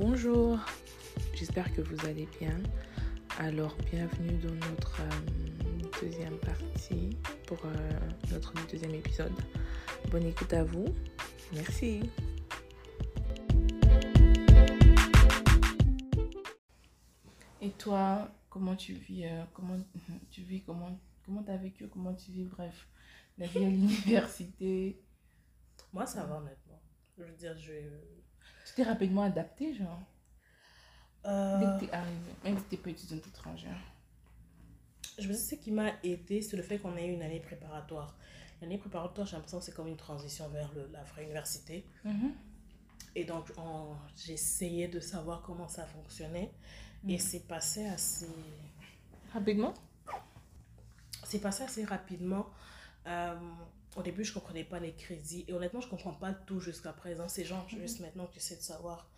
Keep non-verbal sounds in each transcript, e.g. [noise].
Bonjour, j'espère que vous allez bien. Alors, bienvenue dans notre euh, deuxième partie pour euh, notre deuxième épisode. Bonne écoute à vous. Merci. Et toi, comment tu vis euh, Comment [laughs] tu vis Comment comment as vécu Comment tu vis Bref, la vie à [laughs] l'université? Moi, ça va maintenant. Je veux dire, je. Tu t'es rapidement adapté, genre? Euh, Dès que t'es arrivé, même si t'es pas étudiante étrangère. je me dis, ce qui m'a aidé, c'est le fait qu'on ait eu une année préparatoire. L'année préparatoire, j'ai l'impression que c'est comme une transition vers le- la vraie université. Mhm. Et donc, essayé de savoir comment ça fonctionnait. Et c'est passé assez. Rapidement? C'est passé assez rapidement. Euh, au début, je comprenais pas les crédits. Et honnêtement, je comprends pas tout jusqu'à présent. C'est genre juste maintenant que j'essaie de savoir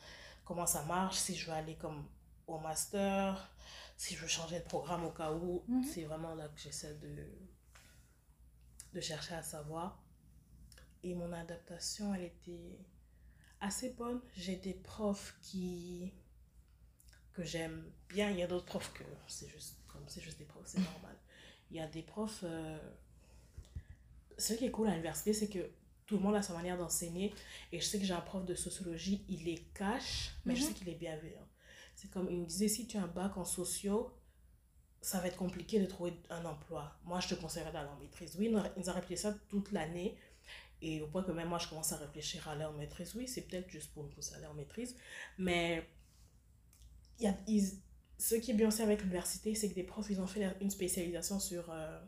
comment ça marche, si je veux aller comme au master, si je veux changer de programme au cas où. Mhm. C'est vraiment là que j'essaie de, de chercher à savoir. Et mon adaptation, elle était assez bonne. J'ai des profs qui que j'aime bien. Il y a d'autres profs que c'est juste comme c'est juste des profs, c'est [laughs] normal. Il y a des profs. euh, Ce qui est cool à l'université, c'est que tout le monde a sa manière d'enseigner. Et je sais que j'ai un prof de sociologie, il les cache, mais je Mhm. sais qu'il est bienveillant. C'est comme il me disait si tu as un bac en sociaux, ça va être compliqué de trouver un emploi. Moi, je te conseillerais d'aller en maîtrise. Oui, il nous a- il nous a répété ça toute l'année. Et au point que même moi, je commence à réfléchir à aller en maîtrise. Oui, c'est peut-être juste pour me pousser à aller en maîtrise. Mais y a, ils- ce qui est bien aussi avec l'université, c'est que des profs, ils ont fait une spécialisation sur euh,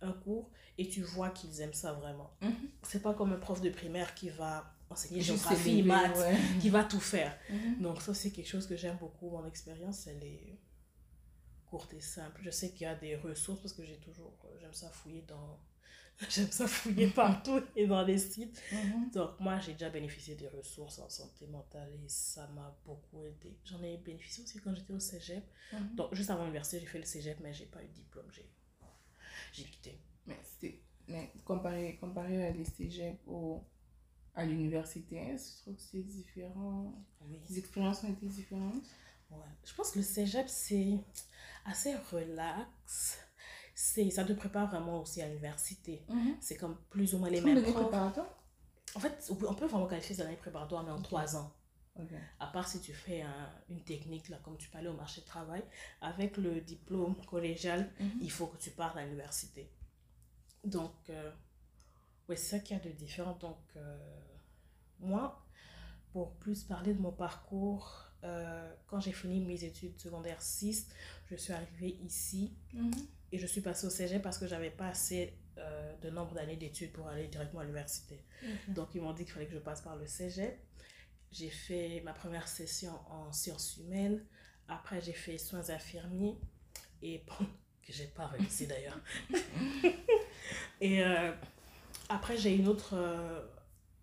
un cours et tu vois qu'ils aiment ça vraiment. Mhm. C'est pas comme un prof de primaire qui va enseigner géographie, maths, ouais. [laughs] qui va tout faire. Mhm. Donc ça, c'est quelque chose que j'aime beaucoup. Mon expérience, elle est courte et simple. Je sais qu'il y a des ressources parce que j'ai toujours... euh, J'aime ça fouiller dans... [laughs] J'aime ça fouiller [laughs] partout et dans les sites. Mhm. Donc moi, j'ai déjà bénéficié des ressources en santé mentale et ça m'a beaucoup aidé. J'en ai bénéficié aussi quand j'étais au cégep. Mhm. Donc juste avant l'université, j'ai fait le cégep, mais j'ai pas eu de diplôme. J'ai j'ai quitté. Mais, c'était- mais comparé, comparé à les cégeps au, à l'université, je trouve que c'est différent. Oui. Les expériences ont été différentes. Ouais. Je pense que le cégep, c'est assez relax. C'est, ça te prépare vraiment aussi à l'université. C'est comme plus ou moins les mêmes profs. préparatoire? En fait, on peut vraiment qualifier cette année préparatoire, mais en trois ans. À part si tu fais un- une technique, là, comme tu aller au marché de travail, avec le diplôme collégial, Mhm. il faut que tu partes à l'université. Donc, euh, ouais, c'est ça qu'il y a de différent. Donc, euh, moi, pour plus parler de mon parcours, euh, quand j'ai fini mes études secondaires 6, je suis arrivée ici Mhm. et je suis passée au cégep parce que j'avais pas assez euh, de nombre d'années d'études pour aller directement à l'université. Donc, ils m'ont dit qu'il fallait que je passe par le cégep. J'ai fait ma première session en sciences humaines. Après, j'ai fait soins infirmiers. Et bon, [laughs] que j'ai pas réussi d'ailleurs. [laughs] et euh, après, j'ai une autre euh,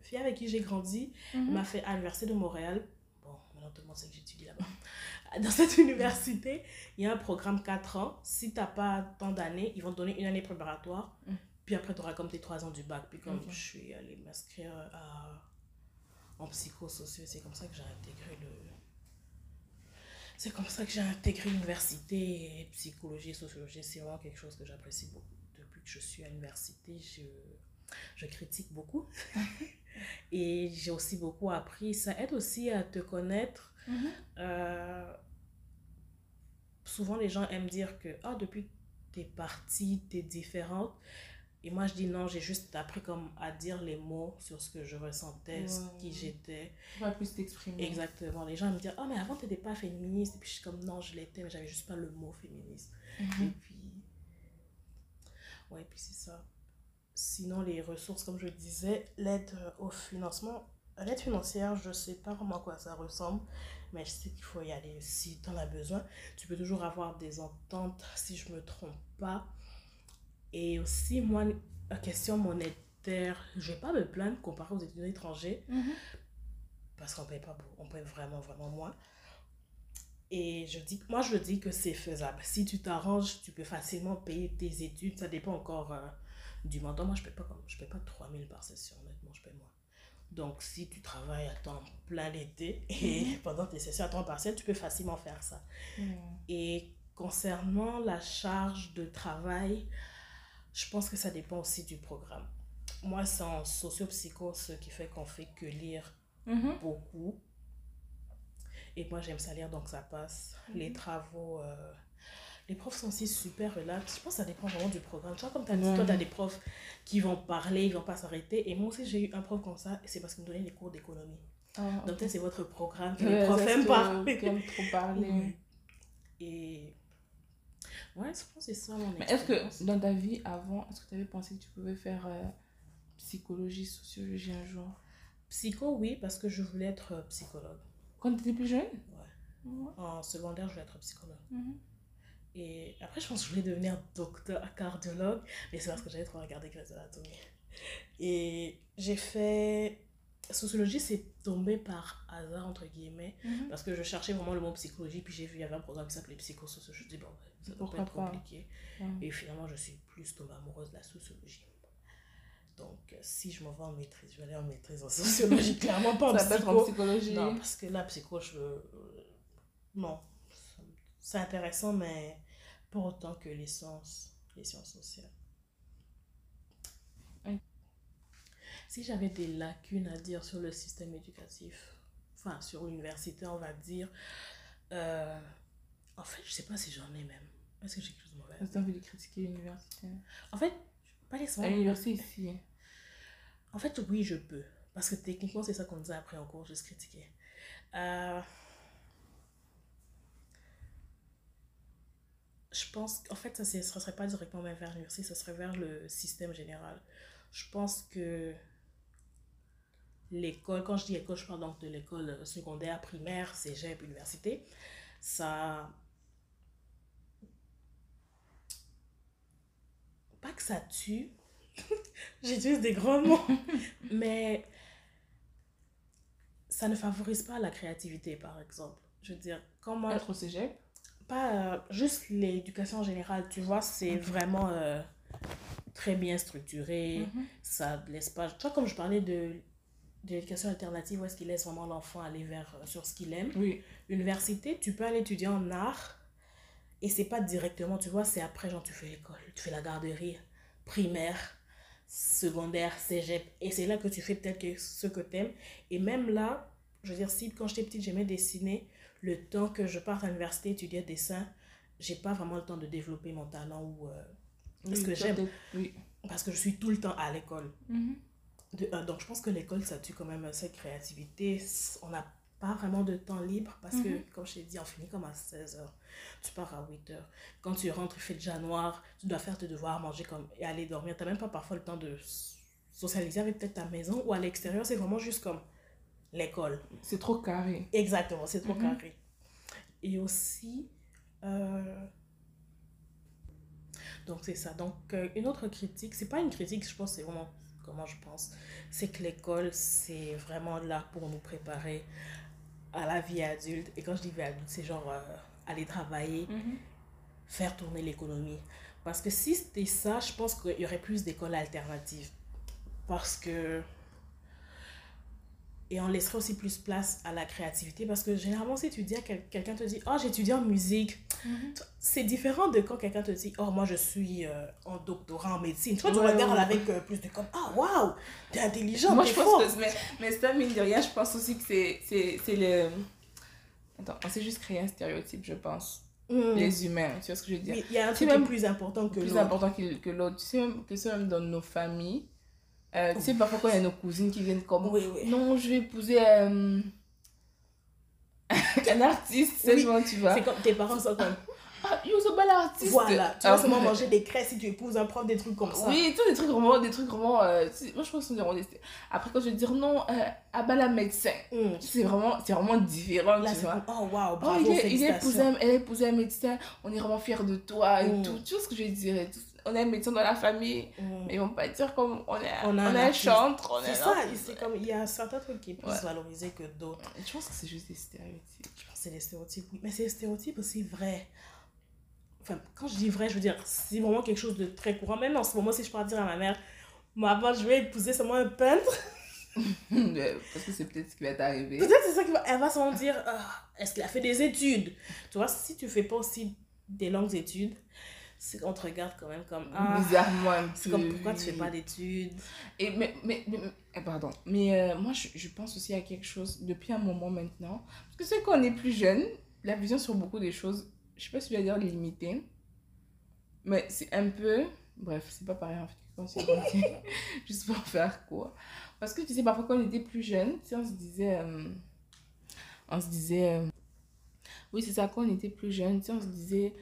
fille avec qui j'ai grandi. Elle Mhm. m'a fait à l'université de Montréal. Bon, maintenant tout le monde sait que j'étudie là-bas. [laughs] Dans cette université, il y a un programme 4 ans. Si tu n'as pas tant d'années, ils vont te donner une année préparatoire. Mm. Puis après, tu auras comme tes 3 ans du bac. Puis comme je suis allée m'inscrire à- en psychosociaux, c'est comme ça que j'ai intégré le... C'est comme ça que j'ai intégré l'université psychologie et sociologie. C'est vraiment quelque chose que j'apprécie beaucoup. Que je suis à l'université, je, je critique beaucoup. [laughs] et j'ai aussi beaucoup appris. Ça aide aussi à te connaître. Mhm. Euh, souvent, les gens aiment dire que ah, depuis que tu es partie, tu es différente. Et moi, je dis non, j'ai juste appris comme à dire les mots sur ce que je ressentais, ce qui j'étais. Tu vas plus t'exprimer. Exactement. Les gens me disent, oh, mais avant, tu n'étais pas féministe. Et puis, je suis comme, non, je l'étais, mais j'avais juste pas le mot féministe. Et Mhm. puis, ouais, puis c'est ça. Sinon, les ressources, comme je le disais, l'aide euh, au financement, l'aide financière, je sais pas vraiment à quoi ça ressemble, mais je sais qu'il faut y aller si tu en as besoin. Tu peux toujours avoir des ententes, si je me trompe pas. Et aussi, moi, la question monétaire, je vais pas me plaindre comparé aux étudiants étrangers Mhm. parce qu'on paye pas beaucoup, on paye vraiment vraiment moins et je dis moi je dis que c'est faisable si tu t'arranges tu peux facilement payer tes études ça dépend encore euh, du montant moi je paye pas comme je paye pas 3000 par session honnêtement je paye moins Donc, si tu travailles à temps plein l'été [laughs] et pendant tes sessions à temps partiel, tu peux facilement faire ça. Et concernant la charge de travail, je pense que ça dépend aussi du programme. Moi, c'est en socio-psycho, ce qui fait qu'on fait que lire Mhm. beaucoup. Et moi, j'aime ça lire, donc ça passe. Les travaux, euh, les profs sont aussi super relax. Je pense que ça dépend vraiment du programme. Tu vois, comme tu as dit, toi, tu as des profs qui vont parler, ils vont pas s'arrêter. Et moi aussi, j'ai eu un prof comme ça, et c'est parce qu'il me donnait des cours d'économie. Ah, Donc, peut-être c'est votre programme que les profs aiment parler. aiment trop parler. Et ouais, je pense que c'est ça mon Mais est-ce que dans ta vie avant, est-ce que tu avais pensé que tu pouvais faire euh, psychologie, sociologie un jour? Psycho, oui, parce que je voulais être euh, psychologue. Quand tu étais plus jeune? Ouais. Ouais. En secondaire, je voulais être psychologue. Mhm. Et après, je pense que je voulais devenir docteur cardiologue, mais c'est parce que j'avais trop regardé Grey's Anatomy. Et j'ai fait. Sociologie, c'est tombé par hasard, entre guillemets, Mhm. parce que je cherchais vraiment le mot psychologie, puis j'ai vu, il y avait un programme qui s'appelait psychosociologie. Je me dis, bon, ouais, ça doit pas être compliqué. Et finalement, je suis plus tombée amoureuse de la sociologie. Donc, euh, si je m'en vais en maîtrise, je vais aller en maîtrise en [laughs] sociologie, clairement pas en Ça être en psycho. psychologie. Non, parce que la psycho, je... euh, Non, c'est intéressant, mais pas autant que les sciences, les sciences sociales. Oui. Si j'avais des lacunes à dire sur le système éducatif, enfin sur l'université, on va dire, euh, en fait, je sais pas si j'en ai même. Est-ce que j'ai quelque chose de mauvais? Est-ce que tu as envie de critiquer l'université? En fait, pas À l'université ici. En fait, oui, je peux. Parce que techniquement, c'est ça qu'on nous a appris en cours, juste critiquer. Euh, Je pense qu'en fait, ça ne serait pas directement vers l'université, ça serait vers le système général. Je pense que l'école, quand je dis école, je parle donc de l'école secondaire, primaire, cégep, université, ça... Pas que ça tue, [laughs] j'utilise des grands mots, [laughs] mais ça ne favorise pas la créativité, par exemple. Je veux dire, quand moi, Être au cégep? Pas euh, juste l'éducation en général, tu vois, c'est vraiment euh, très bien structuré, Mhm. ça laisse pas... Tu vois, comme je parlais de, l'éducation alternative, où est-ce qu'il laisse vraiment l'enfant aller vers euh, sur ce qu'il aime. Oui. Université, tu peux aller étudier en art, et c'est pas directement, tu vois, c'est après, genre, tu fais l'école, tu fais la garderie, primaire, secondaire, cégep, et c'est là que tu fais peut-être ce que t'aimes. Et même là, je veux dire, si quand j'étais petite, j'aimais dessiner, le temps que je parte à l'université étudier dessin, j'ai pas vraiment le temps de développer mon talent ou... euh, Oui, que j'aime. Oui. parce que je suis tout le temps à l'école. Mhm. Donc je pense que l'école, ça tue quand même cette créativité. On n'a pas vraiment de temps libre parce que, Mhm. comme je t'ai dit, on finit comme à 16h. Tu pars à 8h. Quand tu rentres, il fait déjà noir. Tu dois faire tes devoirs, manger comme, et aller dormir. Tu n'as même pas parfois le temps de socialiser avec peut-être ta maison ou à l'extérieur. C'est vraiment juste comme l'école. C'est trop carré. Exactement, c'est trop Mhm. carré. Et aussi, euh, donc c'est ça. Donc euh, une autre critique, c'est pas une critique, je pense, c'est vraiment comment je pense, c'est que l'école, c'est vraiment là pour nous préparer à la vie adulte. Et quand je dis vie adulte, c'est genre euh, aller travailler, Mhm. faire tourner l'économie. Parce que si c'était ça, je pense qu'il y aurait plus d'écoles alternatives. Parce que... Et on laisserait aussi plus place à la créativité. Parce que généralement, si tu dis à quel- quelqu'un te dit « Oh, j'étudie en musique Mhm. », c'est différent de quand quelqu'un te dit « Oh, moi, je suis euh, en doctorat en médecine ». Toi, tu Ouais, regardes ouais. avec euh, plus de comme « Ah, waouh, t'es intelligent, Moi, t'es je fort pense que. Mais, mais ça, mine de rien, je pense aussi que c'est c'est- c'est le. Attends, on s'est juste créé un stéréotype, je pense. Mm. Les humains, tu vois ce que je veux dire? Il y a un truc même plus important que plus l'autre. important que, que l'autre. Tu sais même que c'est même dans nos familles. Euh, tu sais, parfois quand il y a nos cousines qui viennent comme Oui, oui. Non, je vais épouser euh, [laughs] un artiste, c'est Oui, tu vois. C'est comme tes parents sont comme Ah, yo, c'est pas l'artiste. Voilà, tu vas Ah, seulement manger des craies si tu épouses un prof, des trucs comme ça. Oui, tous des trucs vraiment, des trucs vraiment. euh, moi, je pense qu'on est. Après, quand je vais dire non, euh, ah bah la médecin, Mm. c'est vraiment, c'est vraiment différent, Là, tu c'est vois. comme, oh waouh, Oh, bravo, il, est, il, a épousé elle a épousé un médecin, on est vraiment fiers de toi et Mm. tout. Tu vois ce que je et tout. On a un médecin dans la famille, Mm. mais ils vont pas dire comme on est, On a chantre, on est C'est un ça, c'est comme, il y a certains trucs qui est plus Ouais. valorisé que d'autres. Je pense que c'est juste des stéréotypes. Je pense que c'est des stéréotypes, oui. Mais c'est des stéréotypes aussi vrais. Enfin, quand je dis vrai, je veux dire, c'est vraiment quelque chose de très courant. Même en ce moment, si je peux dire à ma mère, maman, je vais épouser seulement un peintre. [laughs] [laughs] Parce que c'est peut-être ce qui va t'arriver. Peut-être c'est ça qui va. Elle va s'en dire ah, est-ce qu'il a fait des études Tu vois, si tu fais pas aussi des longues études, c'est qu'on te regarde quand même comme. Ah, Bizarrement c'est comme pourquoi tu fais pas d'études? Et mais, mais, mais- eh, pardon. Mais euh, moi, je, je pense aussi à quelque chose depuis un moment maintenant. Parce que c'est quand on est plus jeune, la vision sur beaucoup des choses, je sais pas si je vais dire limitée, mais c'est un peu. Bref, c'est pas pareil en fait quand grandi. [laughs] Juste pour faire quoi. Parce que tu sais, parfois quand on était plus jeune, tu sais, on se disait. euh, on se disait. euh, oui, c'est ça, quand on était plus jeune, tu sais, on se disait.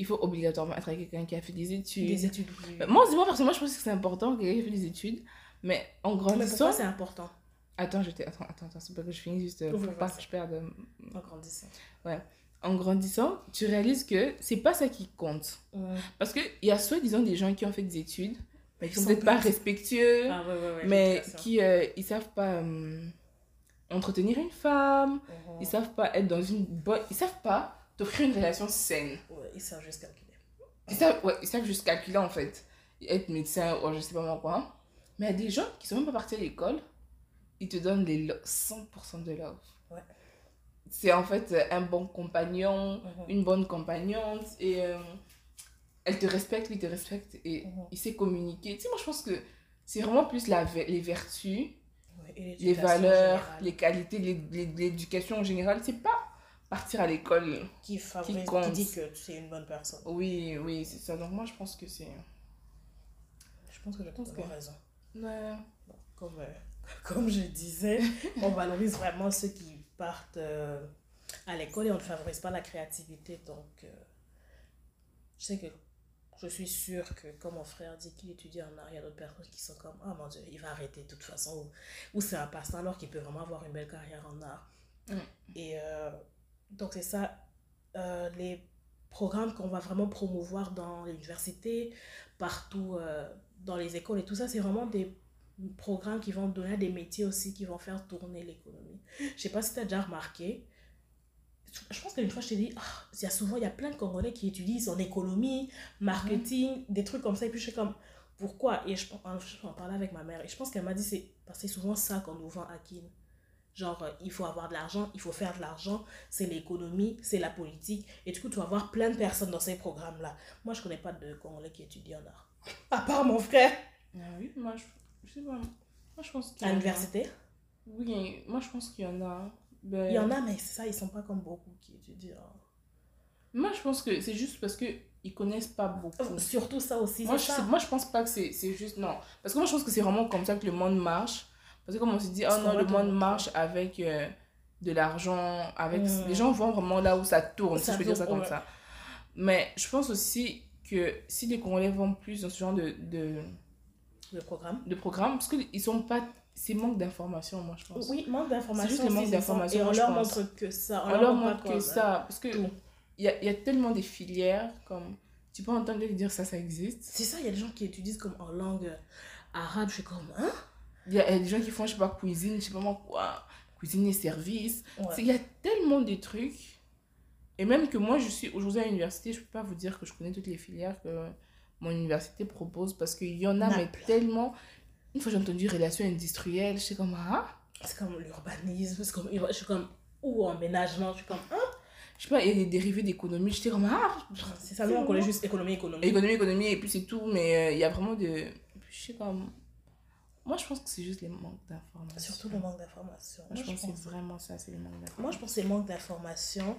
Il faut obligatoirement être avec quelqu'un qui a fait des études. Des études. oui. Moi, moi, personnellement, je pense que c'est important que quelqu'un ait fait des études. Mais en Mais grandissant. pourquoi c'est important? Attends, je attends, attends, attends, c'est pas que je finis juste. euh, Pour pas que je perde. euh, en grandissant En grandissant, tu réalises que c'est pas ça qui compte. Parce qu'il y a soi-disant des gens qui ont fait des études, mais qui sont peut-être pas respectueux, Ah, ouais, ouais, ouais. mais qui euh, ils savent pas euh, entretenir une femme, Mhm. ils savent pas être dans une bonne. Ils savent pas t'offrir une relation saine. Ouais, ils savent juste calculer. Ils savent, ouais, ils savent juste calculer en fait. Être médecin ou je sais pas moi quoi. Mais il y a des gens qui sont même pas partis à l'école, ils te donnent les lo- 100% de love. Ouais. C'est en fait un bon compagnon, Mhm. une bonne compagnonne et euh, elle te respecte, lui te respecte et Mhm. il sait communiquer. Tu sais, moi je pense que c'est vraiment plus la, les vertus, Ouais, et les valeurs, les qualités, l'éducation en général. C'est pas partir à l'école. qui favorise, qui, compte. dit que tu es une bonne personne. Oui, oui, c'est ça. Donc moi je pense que c'est. Je pense que j'ai pense que- raison. Ouais. Comme, euh, [laughs] comme je disais, on valorise vraiment ceux qui partent euh, à l'école et on ne favorise pas la créativité. Donc, euh, je sais que je suis sûre que, comme mon frère dit qu'il étudie en art, il y a d'autres personnes qui sont comme Ah mon Dieu, il va arrêter de toute façon. Ou, ou c'est un passe-temps alors qu'il peut vraiment avoir une belle carrière en art. Mm. Et donc, c'est ça. euh, les programmes qu'on va vraiment promouvoir dans l'université, partout euh, dans les écoles et tout ça, c'est vraiment des programmes qui vont donner à des métiers aussi qui vont faire tourner l'économie. Je sais pas si tu as déjà remarqué. Je pense qu'une fois, je t'ai dit, Ah, il y a souvent, il y a plein de Congolais qui utilisent en économie, marketing, des trucs comme ça. Et puis, je suis comme, pourquoi? Et je, je en parlais avec ma mère. Et je pense qu'elle m'a dit, c'est parce que c'est souvent ça qu'on nous vend à Kin. Genre, euh, il faut avoir de l'argent, il faut faire de l'argent, c'est l'économie, c'est la politique. Et du coup, tu vas voir plein de personnes dans ces programmes-là. Moi, je connais pas de Congolais qui étudient en art. [laughs] À part mon frère. Ah oui, moi je, je sais pas. Moi je pense qu'il y À en a. l'université? Oui, moi je pense qu'il y en a. Ben, Il y en a, mais c'est ça, ils sont pas comme beaucoup qui étudient. Moi je pense que c'est juste parce qu'ils connaissent pas beaucoup. Surtout ça aussi. Moi je, ça. moi je pense pas que c'est juste. Non. Parce que moi je pense que c'est vraiment comme ça que le monde marche. Parce que comme on se dit, oh non, le monde marche avec euh, de l'argent. avec. Les gens vont vraiment là où ça tourne, si je peux dire ça comme ouais. ça. Mais je pense aussi que si les Congolais vont plus dans ce genre de, de, Le programme. de programme, parce qu'ils sont pas. C'est manque d'information, moi je pense. Oui, manque d'informations. C'est juste le manque d'informations, Et on leur montre que ça. On leur leur montre que ça. Parce que il y a, y a tellement des filières, comme. Tu peux entendre dire ça, ça existe. C'est ça, il y a des gens qui étudient comme en langue arabe. Je suis comme, hein? Il y a, des gens qui font, je sais pas, cuisine, je sais pas moi quoi. Cuisine et service. Ouais. Il y a tellement de trucs. Et même que moi, je suis aujourd'hui à l'université, je peux pas vous dire que je connais toutes les filières que mon université propose parce qu'il y en a, mais tellement. Une fois, j'ai entendu relations industrielles, je sais comme, ah, C'est comme l'urbanisme. C'est comme, je suis comme, ou emménagement. Je suis comme, hein je sais pas, il y a des dérivés d'économie, j'étais comme, ah, C'est ça, nous, on connaît juste économie, économie. économie, économie, et puis c'est tout, mais euh, il y a vraiment de. Je sais comme. Moi, je pense que c'est juste les manques d'informations. Surtout le manque d'informations. Moi, je pense que c'est vraiment ça, c'est le manque d'informations. Moi, je pense que c'est le manque d'informations.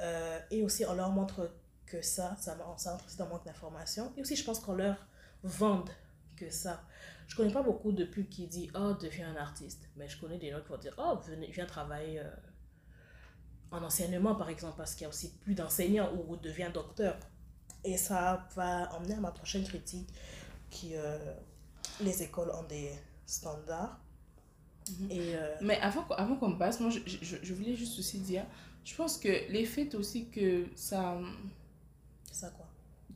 euh, et aussi, on leur montre que ça, ça, ça dans le manque d'informations. Et aussi, je pense qu'on leur vende que ça. Je connais pas beaucoup de pubs qui disent Oh, deviens un artiste. Mais je connais des gens qui vont dire Oh, venez, viens travailler euh, en enseignement, par exemple, parce qu'il y a aussi plus d'enseignants ou deviens docteur. Et ça va emmener à ma prochaine critique qui euh, les écoles ont des standards. Mhm. Et euh, Mais avant, qu'on- avant qu'on passe, moi, je, je, je voulais juste aussi dire, je pense que les faits aussi que ça. ça quoi?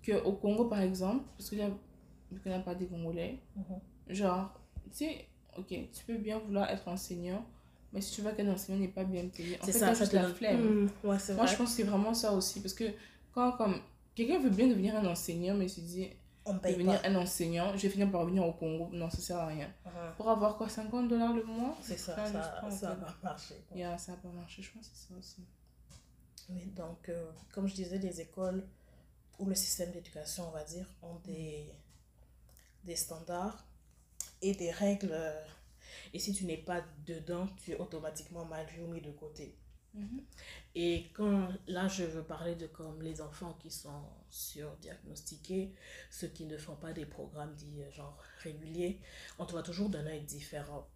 que au Congo, par exemple, parce que qu'on n'a pas des Congolais, Mhm. genre, tu sais, ok, tu peux bien vouloir être enseignant, mais si tu vois qu'un enseignant n'est pas bien payé, en C'est fait, ça, juste te la flemme. Mm, ouais, c'est Moi, vrai. je pense que c'est vraiment ça aussi, parce que quand, comme, quelqu'un veut bien devenir un enseignant, mais se dit, On me paye devenir pas. un enseignant, je vais finir par revenir au Congo. Non, ça sert à rien. Mhm. Pour avoir quoi 50 dollars le mois C'est ça, ça, ça ok. va marcher. Yeah, ça n'a pas marché, je pense que c'est ça aussi. Oui, donc, euh, comme je disais, les écoles ou le système d'éducation, on va dire, ont des, des standards et des règles. Et si tu n'es pas dedans, tu es automatiquement mal vu ou mis de côté. Mhm. Et quand là, je veux parler de comme les enfants qui sont surdiagnostiqués, ceux qui ne font pas des programmes dits euh, genre réguliers, on te voit toujours d'un œil différent.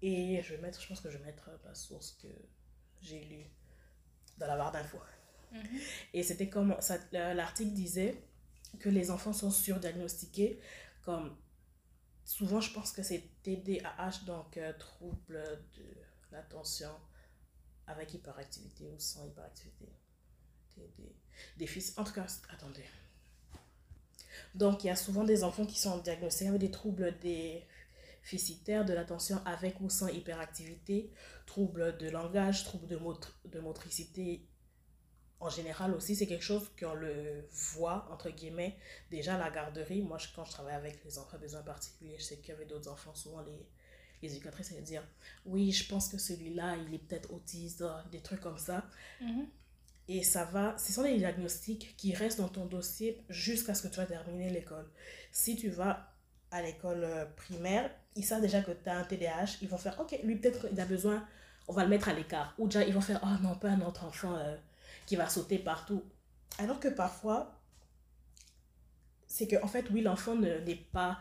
Et je vais mettre, je pense que je vais mettre la source que j'ai lue dans la barre d'infos. Et c'était comme l'article disait que les enfants sont surdiagnostiqués comme souvent je pense que c'est TDAH donc euh, trouble de l'attention avec hyperactivité ou sans hyperactivité. TD, déficit en tout cas attendez. Donc il y a souvent des enfants qui sont diagnostiqués avec des troubles déficitaires de l'attention avec ou sans hyperactivité, troubles de langage, troubles de, motr- de motricité en général aussi, c'est quelque chose qu'on le voit, entre guillemets, déjà à la garderie. Moi, quand je travaille avec les enfants à besoins particuliers, je sais qu'il y avait d'autres enfants, souvent les, les éducatrices allaient dire Oui, je pense que celui-là, il est peut-être autiste, euh, des trucs comme ça. Mhm. Et ça va, ce sont des diagnostics qui restent dans ton dossier jusqu'à ce que tu vas terminer l'école. Si tu vas à l'école euh, primaire, ils savent déjà que tu as un TDAH, ils vont faire Ok, lui, peut-être il a besoin, on va le mettre à l'écart. Ou déjà, ils vont faire Oh non, pas un autre enfant. euh, qui va sauter partout. Alors que parfois, c'est que en fait, oui, l'enfant ne- n'est pas,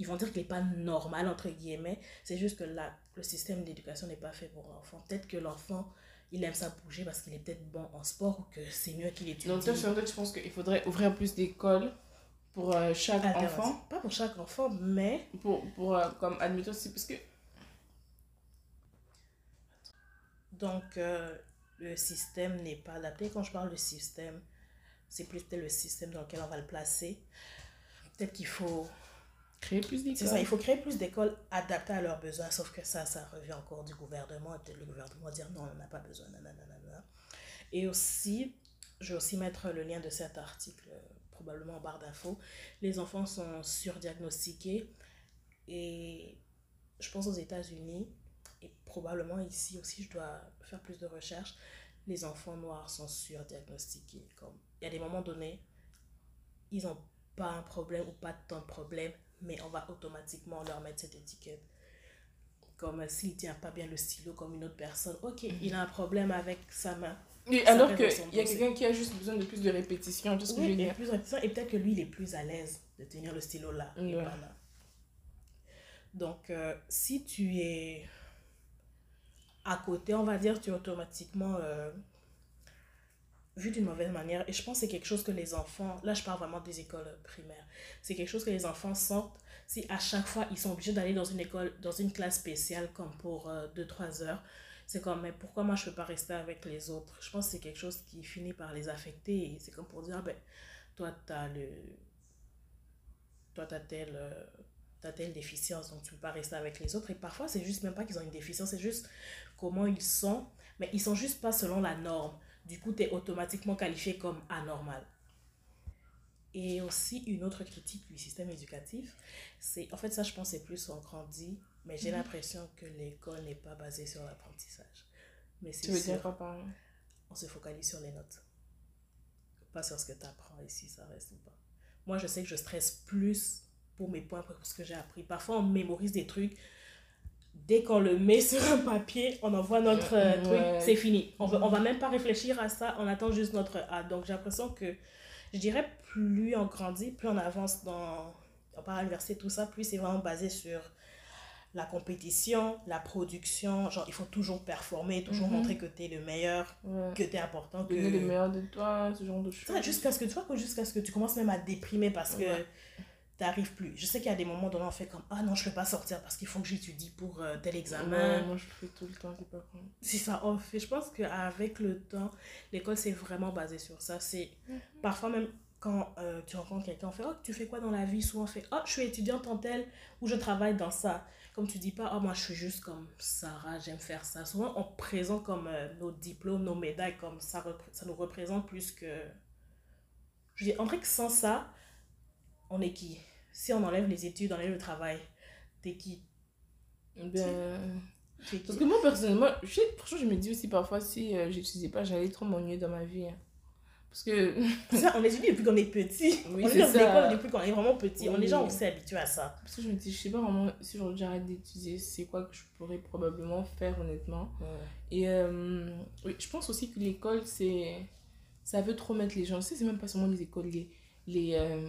ils vont dire qu'il n'est pas normal, entre guillemets, c'est juste que là, le système d'éducation n'est pas fait pour l'enfant. Peut-être que l'enfant, il aime ça bouger parce qu'il est peut-être bon en sport ou que c'est mieux qu'il étudie. Donc, toi, toi, tu penses qu'il faudrait ouvrir plus d'écoles pour euh, chaque enfant Pas pour chaque enfant, mais pour, pour euh, comme admettons aussi parce que donc euh, le système n'est pas adapté. Quand je parle de système, c'est plus peut-être le système dans lequel on va le placer. Peut-être qu'il faut créer plus d'écoles C'est ça, il faut créer plus d'écoles adaptées à leurs besoins, sauf que ça, ça revient encore du gouvernement. Et peut-être le gouvernement va dire non, on n'a pas besoin. nanana. Et aussi, je vais aussi mettre le lien de cet article, probablement en barre d'infos. Les enfants sont surdiagnostiqués et je pense aux États-Unis et probablement ici aussi, je dois faire plus de recherches. Les enfants noirs sont surdiagnostiqués. Comme il y a des moments donnés, ils n'ont pas un problème ou pas tant de problèmes, mais on va automatiquement leur mettre cette étiquette. Comme euh, s'il tient pas bien le stylo comme une autre personne, ok, il a un problème avec sa main. Alors qu'il y a quelqu'un qui a juste besoin de plus de répétition, vois ce que je veux dire plus réticent, et peut-être que lui, il est plus à l'aise de tenir le stylo là et pas là. Donc, euh, si tu es à côté, on va dire, tu es automatiquement euh, vu d'une mauvaise manière. Et je pense que c'est quelque chose que les enfants, là je parle vraiment des écoles primaires, c'est quelque chose que les enfants sentent si à chaque fois ils sont obligés d'aller dans une école, dans une classe spéciale comme pour 2-3 heures. C'est comme, mais pourquoi moi je peux pas rester avec les autres? Je pense que c'est quelque chose qui finit par les affecter. C'est comme pour dire, ah ben, toi, tu as le. Toi, tu as telle. euh, t'as telle déficience, donc tu peux pas rester avec les autres. Et parfois, c'est juste même pas qu'ils ont une déficience, c'est juste comment ils sont, mais ils sont juste pas selon la norme. Du coup, tu es automatiquement qualifié comme anormal. Et aussi, une autre critique du système éducatif, c'est, en fait, ça, je pense, c'est plus on grandit, mais j'ai Mhm. l'impression que l'école n'est pas basée sur l'apprentissage. Mais c'est Tu veux dire quoi on se focalise sur les notes. Pas sur ce que tu apprends et si ça reste ou pas. Moi, je sais que je stresse plus pour mes points, pour ce que j'ai appris. Parfois, on mémorise des trucs. Dès qu'on le met [laughs] sur un papier, on envoie notre euh, Ouais. truc, c'est fini. On, va, on va même pas réfléchir à ça, on attend juste notre A. Donc, j'ai l'impression que, je dirais, plus on grandit, plus on avance dans, on à l'université, tout ça, plus c'est vraiment basé sur la compétition, la production. Genre, il faut toujours performer, toujours Mhm. montrer que tu es le meilleur Ouais. que tu es important, que... Donner le meilleur de toi, ce genre de choses. jusqu'à ce que tu vois jusqu'à ce que tu commences même à déprimer parce que Ouais. N'arrives plus. Je sais qu'il y a des moments donnés on fait comme ah non, je ne peux pas sortir parce qu'il faut que j'étudie pour euh, tel Ouais, examen. moi je le fais tout le temps, c'est pas. C'est ça, on fait. Je pense qu'avec le temps, l'école c'est vraiment basé sur ça. C'est parfois même quand euh, tu rencontres quelqu'un, on fait oh tu fais quoi dans la vie? Souvent on fait oh je suis étudiante en tel ou je travaille dans ça. Comme tu dis pas oh moi je suis juste comme Sarah, j'aime faire ça. Souvent on présente comme euh, nos diplômes, nos médailles comme ça, ça nous représente plus que je dis, en vrai que sans ça, on est qui? Si on enlève les études, on enlève le travail, t'es qui? Ben. T'es qui? Parce que moi, personnellement, je, sais- je me dis aussi parfois si euh, j'utilisais pas, j'allais trop m'ennuyer dans ma vie. hein. Parce que. Ça, on étudie depuis qu'on est petit. [laughs] Oui, on c'est est dans l'école depuis qu'on est vraiment petit. On est Oui. déjà, on s'est habitué à ça. Parce que je me dis, je sais pas vraiment si j'arrête d'étudier, c'est quoi que je pourrais probablement faire honnêtement. Et euh, oui, je pense aussi que l'école, c'est. Ça veut trop mettre les gens. Tu sais, c'est même pas seulement les écoles, les, les, euh,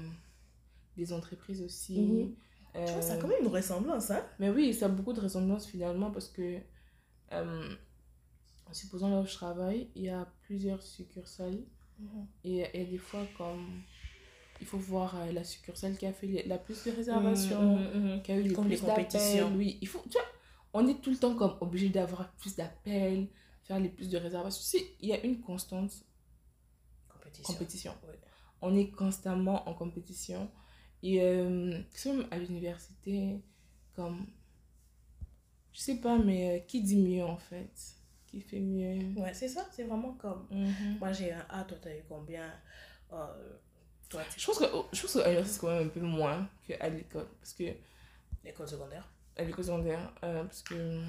les entreprises aussi. Mhm. Euh, pense que ça a quand même une ressemblance, hein Mais oui, ça a beaucoup de ressemblance finalement parce que, euh, en supposant là où je travaille, il y a plusieurs succursales et, et des fois, comme il faut voir euh, la succursale qui a fait les- la plus de réservations, Mhm, mhm, qui a eu les Comme les plus d'appels. compétitions. Oui, il faut, tu vois, on est tout le temps comme obligé d'avoir plus d'appels, faire les plus de réservations. Tu sais, il y a une constante Compétition. compétition. Ouais. On est constamment en compétition. Et euh, que ce soit même à l'université, comme. Je sais pas, mais euh, qui dit mieux en fait? Qui fait mieux? Ouais, c'est ça, c'est vraiment comme. Mhm. Moi j'ai un A, toi t'as eu combien? Euh, Toi Je pense que oh, je pense qu'à l'université, c'est quand même un peu moins qu'à l'école. Parce que. l'école secondaire? À l'école secondaire. euh, parce que.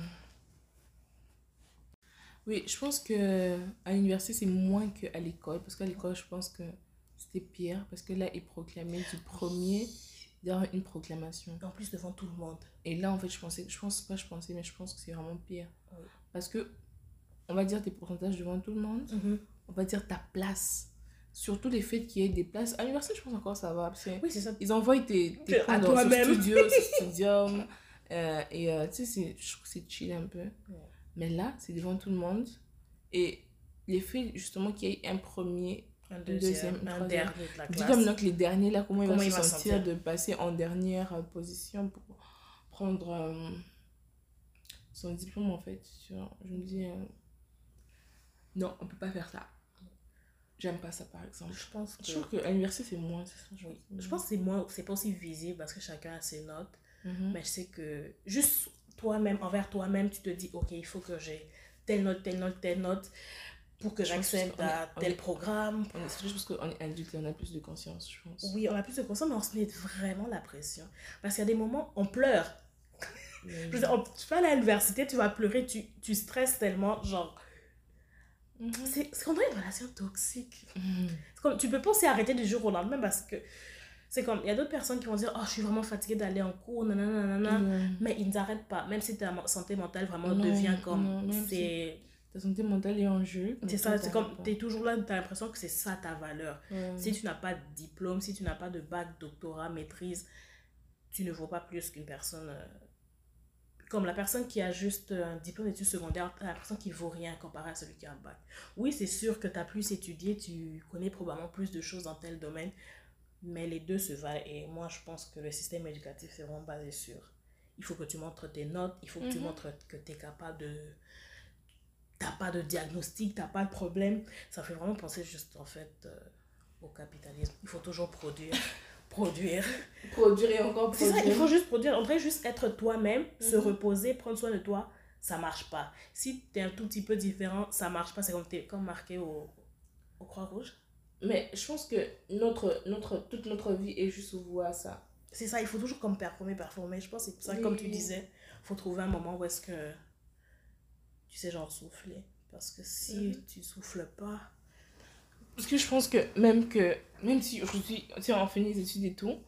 Oui, je pense que à l'université, c'est moins qu'à l'école. Parce qu'à l'école, je pense que c'était pire. Parce que là, ils proclamaient du premier dans une proclamation. En plus devant tout le monde. Et là, en fait, je pensais, je pense pas, je pensais, mais je pense que c'est vraiment pire. Oui. Parce que, on va dire tes pourcentages devant tout le monde, on va dire ta place. Surtout les faits qu'il y ait des places. À l'université, je pense encore ça va. Parce que Oui, c'est ça. ils envoient tes, tes à dans ce toi-même. studio, ce [laughs] studium. euh, et euh, tu sais, c'est- je trouve que c'est chill un peu. Mais là, c'est devant tout le monde. Et les faits, justement, qu'il y ait un premier. Un deuxième, deuxième, un un dernier de la Dis classe. comme donc les derniers, là, comment, Comment il va se se sentir sentir de passer en dernière euh, position pour prendre euh, son diplôme, en fait. Je me dis, euh, non, on peut pas faire ça. J'aime pas ça, par exemple. Je pense que. Je trouve qu'à l'université, c'est moins. je. Je pense que c'est moins, c'est pas aussi visible parce que chacun a ses notes. Mhm. Mais je sais que juste toi-même, envers toi-même, tu te dis, ok, il faut que j'ai telle note, telle note, telle note pour que est- à on tel est- programme. C'est juste parce qu'on est adulte et on a plus de conscience, je pense. Oui, on a plus de conscience, mais on se met vraiment la pression. Parce qu'il y a des moments, on pleure. Mais- Je veux dire, on- tu vas aller à l'université, tu vas pleurer, tu, tu stresses tellement, genre... Mhm. C'est c'est comme une relation toxique. Mhm. Comme, tu peux pas aussi arrêter du jour au lendemain parce que c'est comme, il y a d'autres personnes qui vont dire, oh, je suis vraiment fatiguée d'aller en cours, nanana, nanana. Mais ils n'arrêtent pas, même si ta santé mentale vraiment Non, devient comme... c'est Ta santé mentale est en jeu. c'est ça, c'est comme, tu es toujours là, tu as l'impression que c'est ça ta valeur. Ouais. Si tu n'as pas de diplôme, si tu n'as pas de bac, doctorat, maîtrise, tu ne vaux pas plus qu'une personne. euh, Comme la personne qui a juste un diplôme d'études secondaires, t'as l'impression qu'il vaut rien comparé à celui qui a un bac. Oui, c'est sûr que tu as plus étudié, tu connais probablement plus de choses dans tel domaine, mais les deux se valent. Et moi, je pense que le système éducatif, c'est vraiment basé sur. Il faut que tu montres tes notes, il faut que tu Mhm. montres que tu es capable de. T'as pas de diagnostic, t'as pas de problème. Ça fait vraiment penser juste en fait euh, au capitalisme. Il faut toujours produire, [laughs] produire. Produire et encore C'est produire. ça, il faut juste produire. En vrai, juste être toi-même, se Mhm. reposer, prendre soin de toi, ça marche pas. Si t'es un tout petit peu différent, ça marche pas. C'est comme, t'es- comme marqué au, au Croix-Rouge. Mais je pense que notre, notre, toute notre vie est juste vouée à ça. C'est ça, il faut toujours comme performer, performer. Je pense que c'est ça, Oui, comme tu disais, faut trouver un moment où est-ce que tu sais, genre souffler. Parce que si Mhm. tu souffles pas, Parce que je pense que même que, même si aujourd'hui, si on finit les études et tout,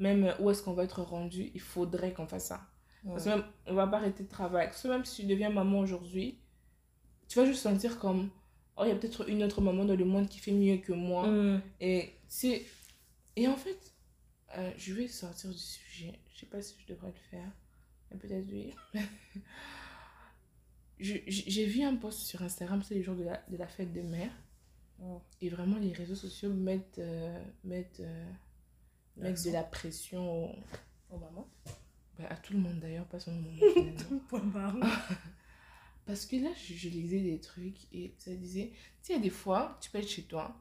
même où est-ce qu'on va être rendu, il faudrait qu'on fasse ça. Parce que même, on va pas arrêter de travailler. Parce que même si tu deviens maman aujourd'hui, tu vas juste sentir comme, oh, il y a peut-être une autre maman dans le monde qui fait mieux que moi. Mhm. Et c'est. Et en fait, euh, je vais sortir du sujet. Je sais pas si je devrais le faire. Mais peut-être oui. [laughs] J'ai vu un post sur Instagram, c'est le jour de la, de la fête de mère. Mhm. Et vraiment, les réseaux sociaux mettent, euh, mettent, euh, mettent de la pression au- Oh maman. bah, à tout le monde d'ailleurs, pas seulement au monde, [laughs] finalement. Point barre. [laughs] Parce que là, je, je lisais des trucs et ça disait, tu sais, il y a des fois, tu peux être chez toi.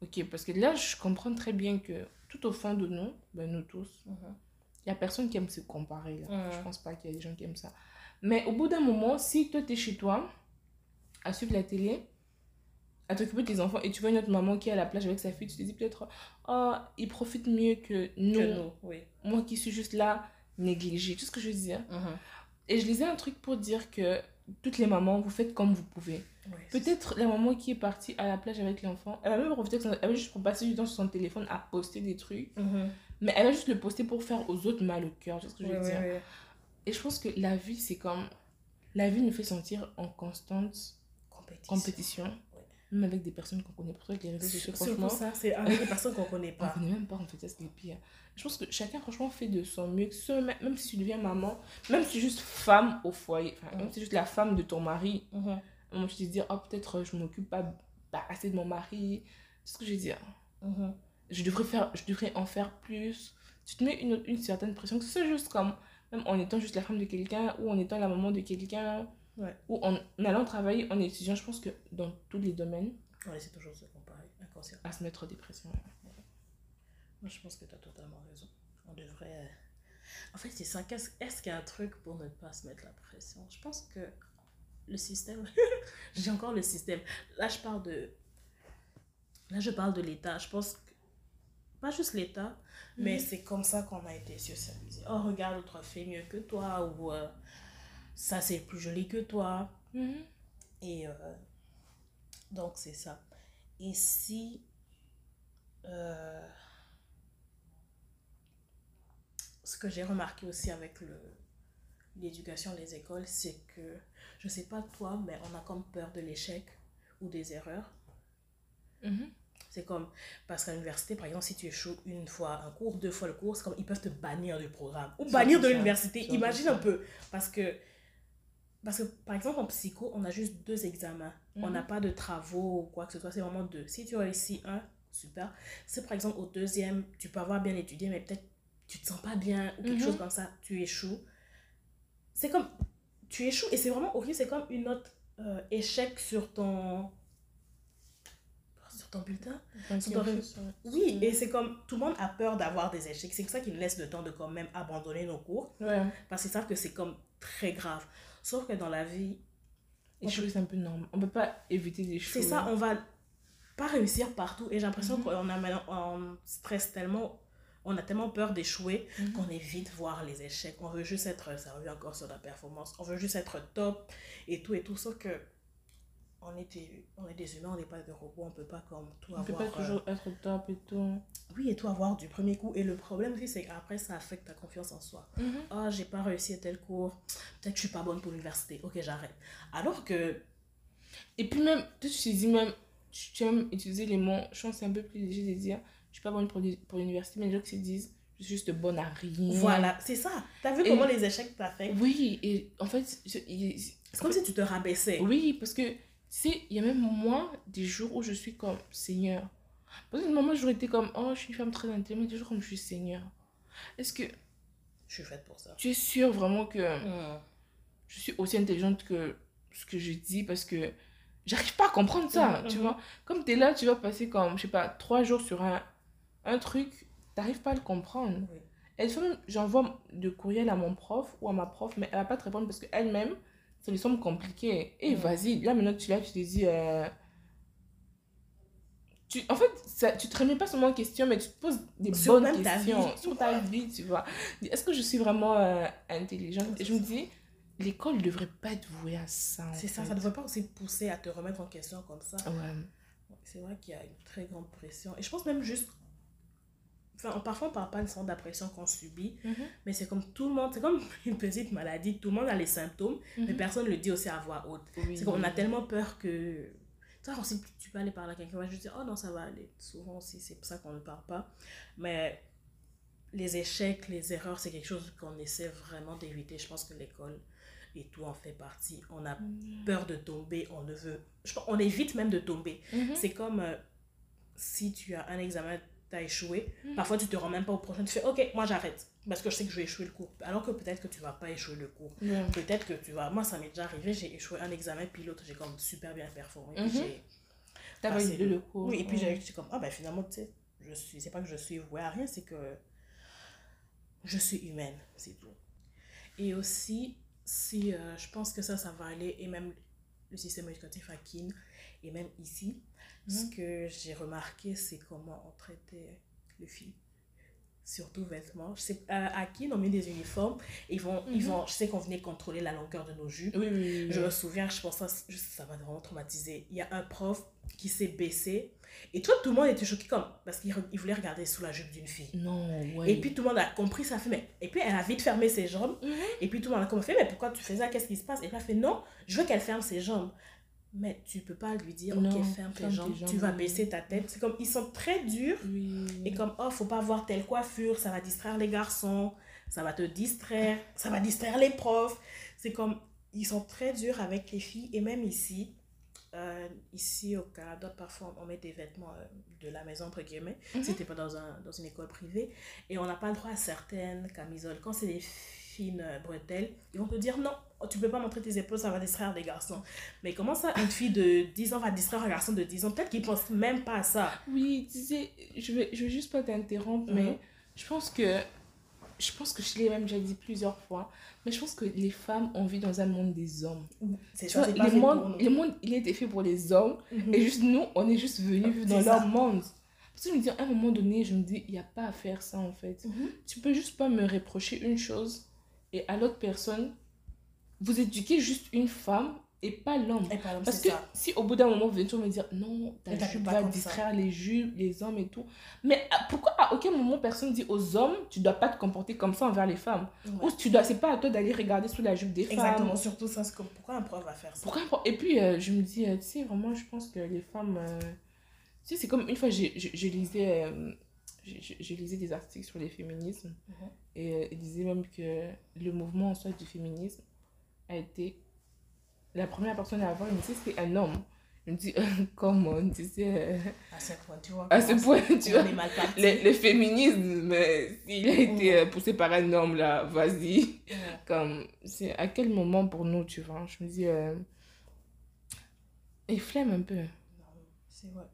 Ok, parce que là, je comprends très bien que tout au fond de nous, ben, nous tous, Mhm. il n'y a personne qui aime se comparer. Là. Mhm. Je pense pas qu'il y a des gens qui aiment ça. Mais au bout d'un moment, si toi, tu es chez toi, à suivre la télé, à t'occuper de tes enfants et tu vois une autre maman qui est à la plage avec sa fille, tu te dis peut-être, oh, il profite mieux que nous. Que nous, oui. Moi qui suis juste là, négligée. Tu ce que je veux dire? Mhm. Et je lisais un truc pour dire que toutes les mamans, vous faites comme vous pouvez. Oui, Peut-être la maman qui est partie à la plage avec l'enfant, elle va même profiter, elle va juste passer du temps sur son téléphone à poster des trucs. Mhm. mais elle va juste le poster pour faire aux autres mal au cœur. Tu sais ce que je veux oui, dire? Et je pense que la vie, c'est comme. La vie nous fait sentir en constante Compétition. compétition, Ouais. même avec des personnes qu'on connaît. Avec les réseaux sociaux, franchement, ça, c'est avec des personnes qu'on connaît on pas. connaît même pas en fait, ça c'est le pire. Je pense que chacun, franchement, fait de son mieux, même, si tu deviens maman, même si tu es juste femme au foyer, enfin, même si tu es juste la femme de ton mari, Mhm. moi je te dis, oh, peut-être je m'occupe pas, pas assez de mon mari. C'est ce que je veux dire. Je devrais, faire, je devrais en faire plus. Tu te mets une, une certaine pression, que c'est juste comme, même en étant juste la femme de quelqu'un, ou en étant la maman de quelqu'un, Ouais. ou en allant travailler, en étudiant, je pense que dans tous les domaines, On essaie toujours se comparer, à se mettre des pressions. Moi, je pense que tu as totalement raison. On devrait. euh, En fait, c'est ça. Est-ce qu'il y a un truc pour ne pas se mettre la pression? Je pense que le système. [laughs] J'ai encore le système. Là, je parle de. Là, je parle de l'État. Je pense. Pas juste l'État, mais Mhm. c'est comme ça qu'on a été socialisé. Oh, regarde, l'autre fait mieux que toi, ou euh, ça, c'est plus joli que toi. Mhm. Et euh, donc, c'est ça. Et si. euh, ce que j'ai remarqué aussi avec le, l'éducation, les écoles, c'est que, je sais pas toi, mais on a comme peur de l'échec ou des erreurs. Mhm. C'est comme, parce qu'à l'université, par exemple, si tu échoues une fois un cours, deux fois le cours, c'est comme ils peuvent te bannir du programme ou bannir de l'université. Imagine un peu. Parce que, parce que, par exemple, en psycho, on a juste deux examens. On Mhm. n'a pas de travaux ou quoi que ce soit, c'est vraiment deux. Si tu réussis un, super. Si par exemple, au deuxième, tu peux avoir bien étudié, mais peut-être tu te sens pas bien ou quelque Mhm. chose comme ça, tu échoues. C'est comme, tu échoues et c'est vraiment horrible, c'est comme une note euh, échec sur ton, ton bulletin. Ça chose, ouais. Oui, et c'est comme tout le monde a peur d'avoir des échecs. C'est ça qui nous laisse le temps de quand même abandonner nos cours Ouais. parce qu'ils savent que c'est comme très grave. Sauf que dans la vie, Échouer, c'est un peu normal. On peut pas éviter d'échouer. c'est ça, on va pas réussir partout. Et j'ai l'impression Mhm. qu'on a maintenant, on stresse tellement, on a tellement peur d'échouer Mhm. qu'on évite voir les échecs. On veut juste être servi encore sur la performance. On veut juste être top et tout et tout. Sauf que on est des, on est des humains, on n'est pas des robots, on peut pas comme tout On peut avoir. pas euh, toujours être top et tout. Oui, et tout avoir du premier coup. Et le problème aussi, c'est qu'après, ça affecte ta confiance en soi. Ah, j'ai pas réussi à tel cours. Peut-être que je suis pas bonne pour l'université. Ok, j'arrête. Alors que, Et puis même, tu te dis même, tu, même utilisé les mots, je pense que c'est un peu plus léger de dire, je suis pas bonne pour, l'uni- pour l'université, mais les gens qui se disent, je suis juste bonne à rien. voilà, c'est ça. T'as vu Et- comment les échecs t'affectent? Oui, et en fait, je- C'est comme si tu te rabaissais. oui, parce que, il y a même moi, des jours où je suis comme Seigneur. Parce que moment, j'aurais été comme, oh, je suis une femme très intelligente, mais des jours comme je suis Seigneur. Est-ce que Je suis faite pour ça. tu es sûr vraiment que Hmm. je suis aussi intelligente que ce que je dis? Parce que j'arrive pas à comprendre ça, Mhm, tu mhm. vois. Comme tu es là, tu vas passer comme, je sais pas, trois jours sur un, un truc, t'arrives pas à le comprendre. Oui. Et j'envoie de courriel à mon prof ou à ma prof, mais elle va pas te répondre parce qu'elle-même, ça lui semble compliqué. Et Mhm. vas-y, là maintenant tu là, tu te dis... euh, Tu, en fait, ça, tu te remets pas seulement en question, mais tu te poses des Sur bonnes ta questions vie. sur ta vie, tu vois. Est-ce que je suis vraiment euh, intelligente? Et je me dis, l'école ne devrait pas être vouée à ça. C'est ça, ça ne devrait pas aussi pousser à te remettre en question comme ça. Ouais. C'est vrai qu'il y a une très grande pression. Et je pense même juste. Enfin, parfois, on parle pas d'une sorte d'impression qu'on subit, Mhm. mais c'est comme tout le monde, c'est comme [laughs] une petite maladie. Tout le monde a les symptômes, mais Mhm. personne ne le dit aussi à voix haute. Oui. C'est qu'on a tellement peur que. Tu vois, si tu peux aller parler à quelqu'un, juste dire, oh non, ça va aller. Souvent aussi, c'est pour ça qu'on ne parle pas. Mais les échecs, les erreurs, c'est quelque chose qu'on essaie vraiment d'éviter. Je pense que l'école et tout en fait partie. On a Mhm. peur de tomber, on ne veut. Je pense, on évite même de tomber. C'est comme euh, si tu as un examen, tu as échoué. Mhm. Parfois, tu te rends même pas au prochain. Tu fais, ok, moi j'arrête. Parce que je sais que je vais échouer le cours. Alors que peut-être que tu vas pas échouer le cours. Peut-être que tu vas. Moi, ça m'est déjà arrivé. J'ai échoué un examen, puis l'autre, j'ai comme super bien performé. Mhm. j'ai T'as validé le cours. Oui, et puis j'ai comme, ah ben finalement, tu sais, je suis. C'est pas que je suis vouée à rien, c'est que je suis humaine, c'est tout. Et aussi, si euh, je pense que ça, ça va aller, et même le système éducatif à Kin et même ici. Mhm. Ce que j'ai remarqué, c'est comment on traitait les filles. Surtout vêtements. Je sais, euh, à Kin, on met des uniformes. Ils vont, ils Mhm. vont, je sais qu'on venait contrôler la longueur de nos jupes. Oui, oui, oui. Je me souviens, je pense que ça, m'a vraiment traumatisé. Il y a un prof qui s'est baissé. Et tout, tout le monde était choqué comme, parce qu'il voulait regarder sous la jupe d'une fille. Non, ouais. Et puis tout le monde a compris ça. Fait, mais... Et puis elle a vite fermé ses jambes. Mhm. Et puis tout le monde a comme fait, mais pourquoi tu fais ça? Qu'est-ce qui se passe? Et puis elle a fait, non, je veux qu'elle ferme ses jambes. Mais tu peux pas lui dire, Non, ok, ferme tes jambes, tu vas baisser ta tête. C'est comme, ils sont très durs. Oui. Et comme, oh, faut pas voir telle coiffure, ça va distraire les garçons, ça va te distraire, ça va distraire les profs. C'est comme, ils sont très durs avec les filles. Et même ici, euh, ici au Canada, parfois on met des vêtements euh, de la maison, entre guillemets, Mhm. si t'es pas dans, un, dans une école privée. Et on n'a pas le droit à certaines camisoles. Quand c'est des fines euh, bretelles, ils vont te dire non, tu peux pas montrer tes épaules, ça va distraire des garçons. Mais comment ça, une fille de 10 ans va distraire un garçon de 10 ans? Peut-être qu'ils pensent même pas à ça. Oui, tu sais, je vais, je vais juste pas t'interrompre, Mhm. mais je pense que. Je pense que je l'ai même déjà dit plusieurs fois, mais je pense que les femmes, on vit dans un monde des hommes. C'est ça, vois, le monde, le monde, il a été fait pour les hommes, Mhm. et juste nous, on est juste venus vivre dans leur monde. Parce que je me dis, à un moment donné, je me dis, il n'y a pas à faire ça en fait. Mhm. Tu peux juste pas me reprocher une chose, et à l'autre personne, vous éduquez juste une femme et pas l'homme. Parce que ça. si au bout d'un moment, vous venez toujours me dire non, ta jupe va comme ça. distraire les jupes, les hommes et tout. Mais ah, pourquoi à aucun moment personne dit aux hommes, tu dois pas te comporter comme ça envers les femmes? Ouais. Ou tu dois, c'est pas à toi d'aller regarder sous la jupe des Exactement, femmes. surtout ça, pourquoi un prof va faire ça? Pourquoi Et puis euh, je me dis, euh, tu sais, vraiment, je pense que les femmes. euh, Tu sais, c'est comme une fois, je, je lisais. je, je- je lisais des articles sur les féminismes Mhm. et euh, ils disaient même que le mouvement en soi du féminisme a été la première personne à avoir initié c'était un homme. Je me dis [laughs] comment tu sais euh, À ce point, tu vois. à ce point tu vois. le, le féminisme mais s'il a été euh, poussé par un homme là vas-y. [laughs] Comme c'est à quel moment pour nous tu vois? Je me dis euh, il flemme un peu. Non, C'est vrai.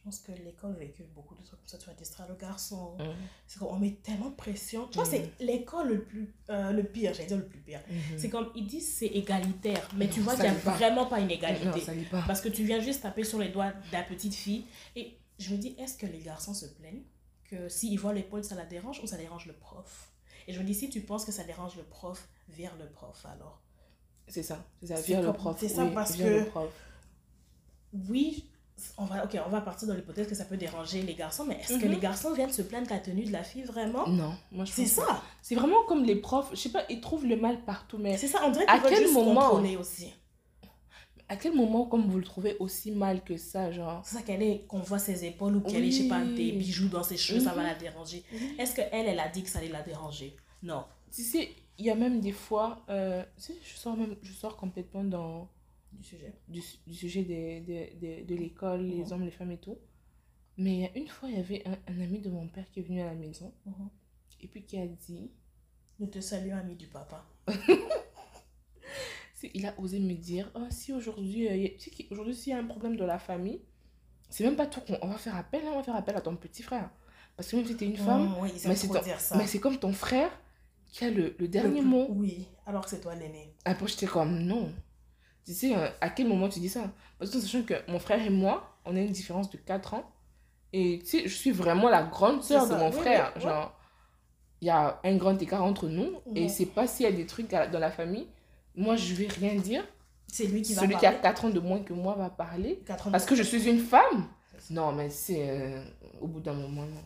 Je pense que l'école véhicule beaucoup de trucs comme ça. Tu vas distraire le garçon. Mhm. C'est qu'on met tellement de pression. Tu vois, Mhm. c'est l'école le plus. euh, le pire, j'allais dire le plus pire. Mhm. C'est comme ils disent c'est égalitaire. Mais tu vois qu'il n'y a pas. vraiment pas une non égalité. ça l'est pas Parce que tu viens juste taper sur les doigts de la petite fille. Et je me dis, est-ce que les garçons se plaignent que s'ils voient l'épaule, ça la dérange ou ça dérange le prof? Et je me dis, si tu penses que ça dérange le prof, vers le prof alors. c'est ça c'est ça via le prof c'est ça, oui, parce que- le prof Oui, on va, ok, on va partir dans l'hypothèse que ça peut déranger les garçons, mais est-ce que Mhm. les garçons viennent se plaindre de la tenue de la fille vraiment? Non moi je C'est ça, c'est vraiment comme les profs je sais pas ils trouvent le mal partout mais c'est ça, on dirait qu'ils veulent juste moment contrôler aussi. à quel moment comme vous le trouvez aussi mal que ça genre? C'est ça qu'elle est, qu'on voit ses épaules ou qu'elle ait, je sais pas, Oui. des bijoux dans ses cheveux, ça va Mhm. la déranger. Est-ce qu'elle, elle a dit que ça allait la déranger? Non. Tu sais, il y a même des fois, euh, tu sais, je sors même, je sors complètement dans Du sujet. du, du sujet des, des, des- de l'école, les hommes, les femmes et tout. Mais une fois, il y avait un, un ami de mon père qui est venu à la maison Mhm. et puis qui a dit, Nous te saluons, ami du papa. [laughs] il a osé me dire, oh, si aujourd'hui, euh, y a- tu sais qu'aujourd'hui, s'il y a un problème de la famille, c'est même pas tout qu'on on va faire appel, hein, on va faire appel à ton petit frère. Parce que même si t'es une femme, Mmh, oui, ils mais c'est ton- comme ton frère qui a le, le Le dernier plus- mot. Oui, alors que c'est toi l'aîné. Après, j'étais comme non. Tu sais, euh, à quel moment tu dis ça? Parce que sachant que mon frère et moi, on a une différence de 4 ans. Et tu sais, je suis vraiment la grande sœur de mon oui, frère. oui, Genre, il y a un grand écart entre nous. Et Ouais. c'est pas s'il y a des trucs dans la famille, moi, je vais rien dire. C'est lui qui va Celui qui a parler. 4 ans de moins que moi va parler. Parce que je suis une femme. Non, mais c'est euh, au bout d'un moment, non.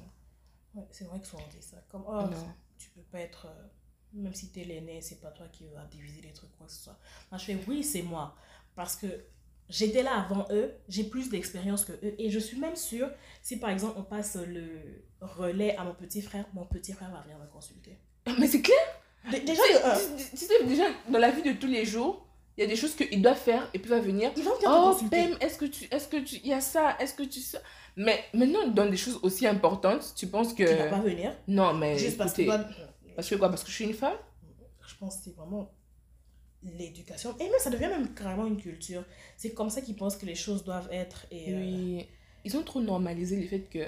Ouais, c'est vrai que souvent on dit ça. Comme, oh, Non. tu peux pas être. euh, même si t'es l'aîné, c'est pas toi qui vas diviser les trucs, quoi que ce soit. Moi, je fais oui, c'est moi. Parce que j'étais là avant eux, j'ai plus d'expérience que eux. Et je suis même sûre, si par exemple on passe le relais à mon petit frère, mon petit frère va venir me consulter. [laughs] Mais c'est clair. Dé- Déjà, Tu- sais, déjà, dans la vie de tous les jours, il y a des choses qu'il doit faire et puis il va venir. il va venir Oh. Pem, est-ce que tu. Est-ce que tu. Il y a ça, est-ce que tu. ça Mais maintenant, dans des choses aussi importantes, tu penses que. Tu vas pas venir. Non, mais. Juste parce que. Parce que quoi Parce que je suis une femme? Je pense que c'est vraiment l'éducation. Et même, ça devient même carrément une culture. C'est comme ça qu'ils pensent que les choses doivent être. Et, euh, Oui. Ils ont trop normalisé le fait que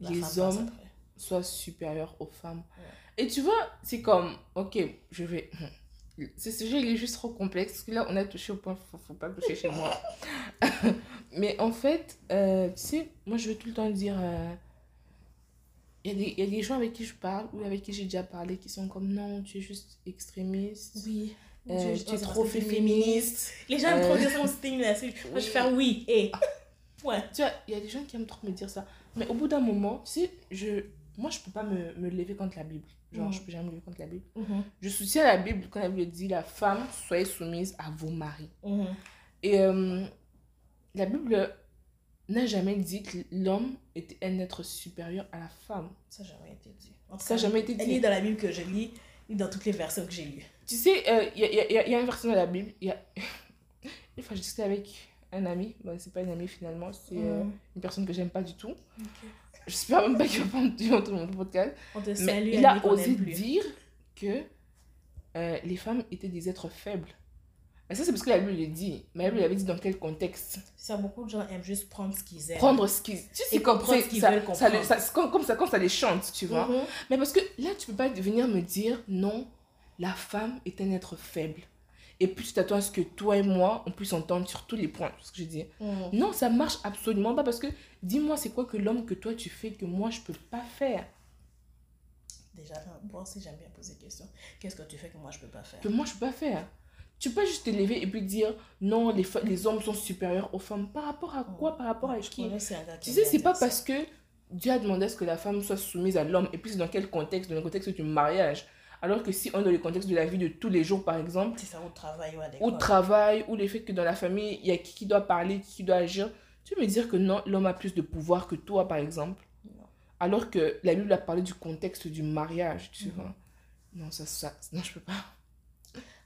la les hommes soient supérieurs aux femmes. Ouais. Et tu vois, c'est comme, ok, je vais. [laughs] ce sujet, il est juste trop complexe. Parce que là, on a touché au point, faut, faut pas toucher chez moi. [laughs] [laughs] Mais en fait, euh, tu sais, moi, je veux tout le temps dire. euh, Il y, a des- il y a des gens avec qui je parle ou avec qui j'ai déjà parlé qui sont comme non, tu es juste extrémiste. Oui. Euh, tu es trop t'es féministe. Les gens aiment Euh, trop dire ça. Moi, je fais oui. Et. [laughs] Ouais. Tu vois, il y a des gens qui aiment trop me dire ça. Mais au bout d'un moment, tu sais, je, moi, je peux pas me, me lever contre la Bible. Genre, Mhm. je peux jamais me lever contre la Bible. Mhm, Je soutiens la Bible quand Bible dit la femme, soyez soumise à vos maris. mhm. Et euh, la Bible n'a jamais dit que l'homme était un être supérieur à la femme. Ça n'a jamais été dit. En tout Ça n'a jamais été Elle dit. lit dans la Bible que je lis, lit dans toutes les versions que j'ai lues. Tu sais, euh, il y, a, y a- y a une version de la Bible. il Y a... [laughs] Une fois, je discutais avec un ami. Bon, c'est pas un ami finalement, c'est euh, Mhm. une personne que j'aime pas du tout. J'espère même pas qu'il va pas entendre mon podcast. On te Mais salue, il a osé dire que euh, les femmes étaient des êtres faibles. Mais ça, c'est parce que la Bible le dit. Mais la Bible avait dit dans quel contexte? Ça, beaucoup de gens aiment juste prendre ce qu'ils aiment. Prendre ce qu'ils. Tu sais, comme, ce qu'ils veulent ça comprendre. ça- comme, comme ça quand ça les chante, tu vois. Mhm. Mais parce que là, tu peux pas venir me dire non, la femme est un être faible. Et puis tu t'attends à ce que toi et moi, on puisse entendre sur tous les points, ce que je dis. Mhm. Non, ça marche absolument pas parce que dis-moi, c'est quoi que l'homme que toi tu fais que moi je peux pas faire? Déjà, moi aussi, j'aime bien poser des questions. Qu'est-ce que tu fais que moi, je peux pas faire? Que moi je peux pas faire? Tu peux juste te lever et puis dire non, les, les hommes sont supérieurs aux femmes. Par rapport à quoi? Par rapport à qui? Tu sais, c'est pas parce que Dieu a demandé à ce que la femme soit soumise à l'homme, et puis c'est dans quel contexte? Dans le contexte du mariage. Alors que si on est dans le contexte de la vie de tous les jours, par exemple, C'est ça au travail ou à au l'école. travail, ou le fait que dans la famille, il y a qui qui doit parler, qui qui doit agir, tu veux me dire que non, l'homme a plus de pouvoir que toi, par exemple Non. Alors que la Bible a parlé du contexte du mariage, tu Mhm. vois. Non, ça, ça, non, je peux pas.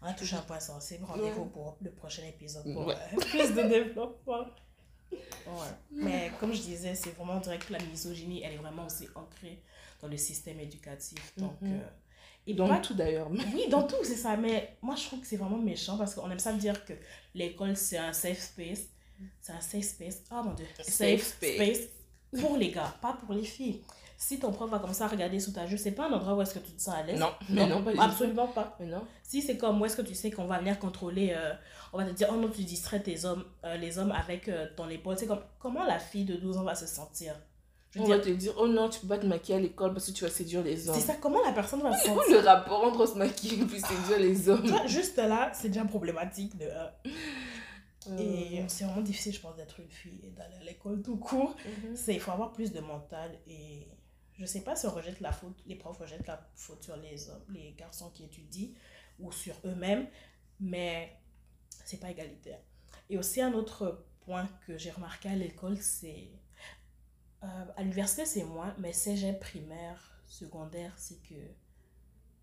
On a touché un point sensible. Rendez-vous pour le prochain épisode pour Ouais. euh, [laughs] plus de développement. Ouais. Mais comme je disais, c'est vraiment direct que la misogynie, elle est vraiment aussi ancrée dans le système éducatif. Donc, Mhm. euh, et Dans pas- tout d'ailleurs. Oui, dans tout, c'est ça. Mais moi, je trouve que c'est vraiment méchant parce qu'on aime ça dire que l'école, c'est un safe space. C'est un safe space. Oh mon dieu. Safe Safe, space. space. pour les gars, pas pour les filles. Si ton prof va comme ça regarder sous ta jupe, c'est pas un endroit où est-ce que tu te sens à l'aise? Non, mais non, pas du tout. absolument pas. Mais non. Si c'est comme où est-ce que tu sais qu'on va venir contrôler, euh, on va te dire, oh non, tu distrais tes hommes, euh, les hommes avec euh, ton épaule. C'est comme, comment la fille de 12 ans va se sentir? Je On va dire, te dire, oh non, tu peux pas te maquiller à l'école parce que tu vas séduire les hommes. c'est ça, comment la personne va se sentir? le rapport entre se maquiller et puis séduire les [laughs] hommes juste là, c'est déjà problématique de Et c'est vraiment difficile, je pense, d'être une fille et d'aller à l'école tout court. mhm. C'est, il faut avoir plus de mental et je sais pas si on rejette la faute, les profs rejettent la faute sur les hommes, les garçons qui étudient ou sur eux-mêmes, mais c'est pas égalitaire. Et aussi un autre point que j'ai remarqué à l'école, c'est euh, à l'université c'est moins, mais cégep primaire, secondaire, c'est que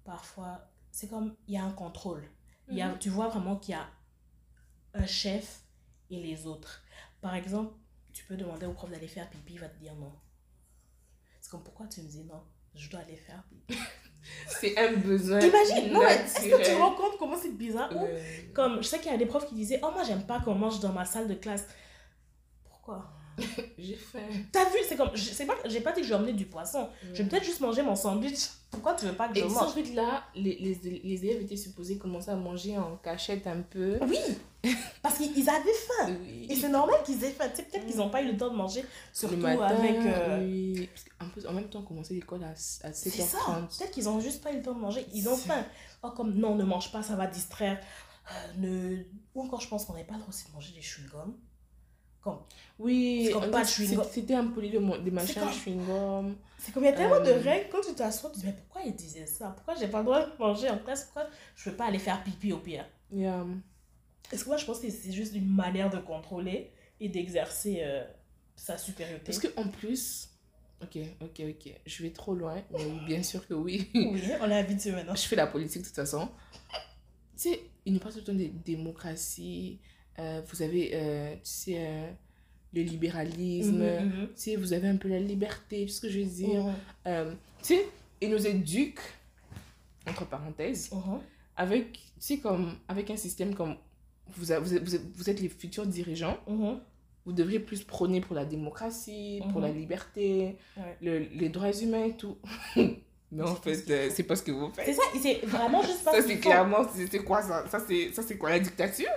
parfois c'est comme il y a un contrôle. Il y a, Mhm. tu vois vraiment qu'il y a un chef et les autres. Par exemple, tu peux demander au prof d'aller faire pipi, il va te dire non. C'est comme pourquoi tu me dis non? Je dois aller faire. [laughs] C'est un besoin. Imagine, non, mais est-ce que tu te rends compte comment c'est bizarre? Ou. Comme je sais qu'il y a des profs qui disaient Oh, moi j'aime pas qu'on mange dans ma salle de classe. Pourquoi? [laughs] J'ai faim. T'as vu C'est comme, je sais pas, j'ai pas dit que je vais emmener du poisson. Je vais peut-être juste manger mon sandwich. Pourquoi tu veux pas que je Et mange? là, les, les, les élèves étaient supposés commencer à manger en cachette un peu. Oui [laughs] Parce qu'ils avaient faim. Oui. Et c'est normal qu'ils aient faim. Tu sais, peut-être qu'ils n'ont pas eu le temps de manger, surtout le matin, avec. euh, oui. Parce qu'en plus, en même temps, on commençait l'école à, à C'est ça. 7h30. Peut-être qu'ils ont juste pas eu le temps de manger. Ils ont faim. Oh, comme non, ne mange pas, ça va distraire. Euh, ne... Ou encore, je pense qu'on n'avait pas le droit aussi de manger des chewing-gums. Comme, Oui, comme en pas c'était- impoli de des machins chewing-gum. c'est comme il y a tellement de Euh. règles. Quand tu t'assois, tu te dis, mais pourquoi ils disaient ça? Pourquoi j'ai pas le droit de manger? En classe Pourquoi je peux pas aller faire pipi au pire? Yeah. Est-ce que moi, je pense que c'est juste une manière de contrôler et d'exercer euh, sa supériorité? Parce qu'en plus, ok, ok, ok, je vais trop loin, mais oui, bien sûr que oui. [laughs] Oui, on est habitué maintenant. je fais la politique de toute façon. Tu sais, il nous parle tout le temps de démocratie. euh, vous avez, euh, tu sais, le libéralisme. Mhm, mhm. Tu sais, vous avez un peu la liberté, ce que je veux dire. Mhm, tu sais, il nous éduque, entre parenthèses, mhm. avec, tu sais, comme, avec un système comme vous, a- vous, êtes- vous, les futurs dirigeants, Mhm. vous devriez plus prôner pour la démocratie, pour Mhm. la liberté, Ouais. le- les droits humains et tout. [laughs] Mais en fait, euh, c'est pas ce que vous faites. C'est ça, c'est vraiment juste pas Ça, ce c'est clairement, c'est quoi ça? Ça, c'est ça, c'est quoi la dictature?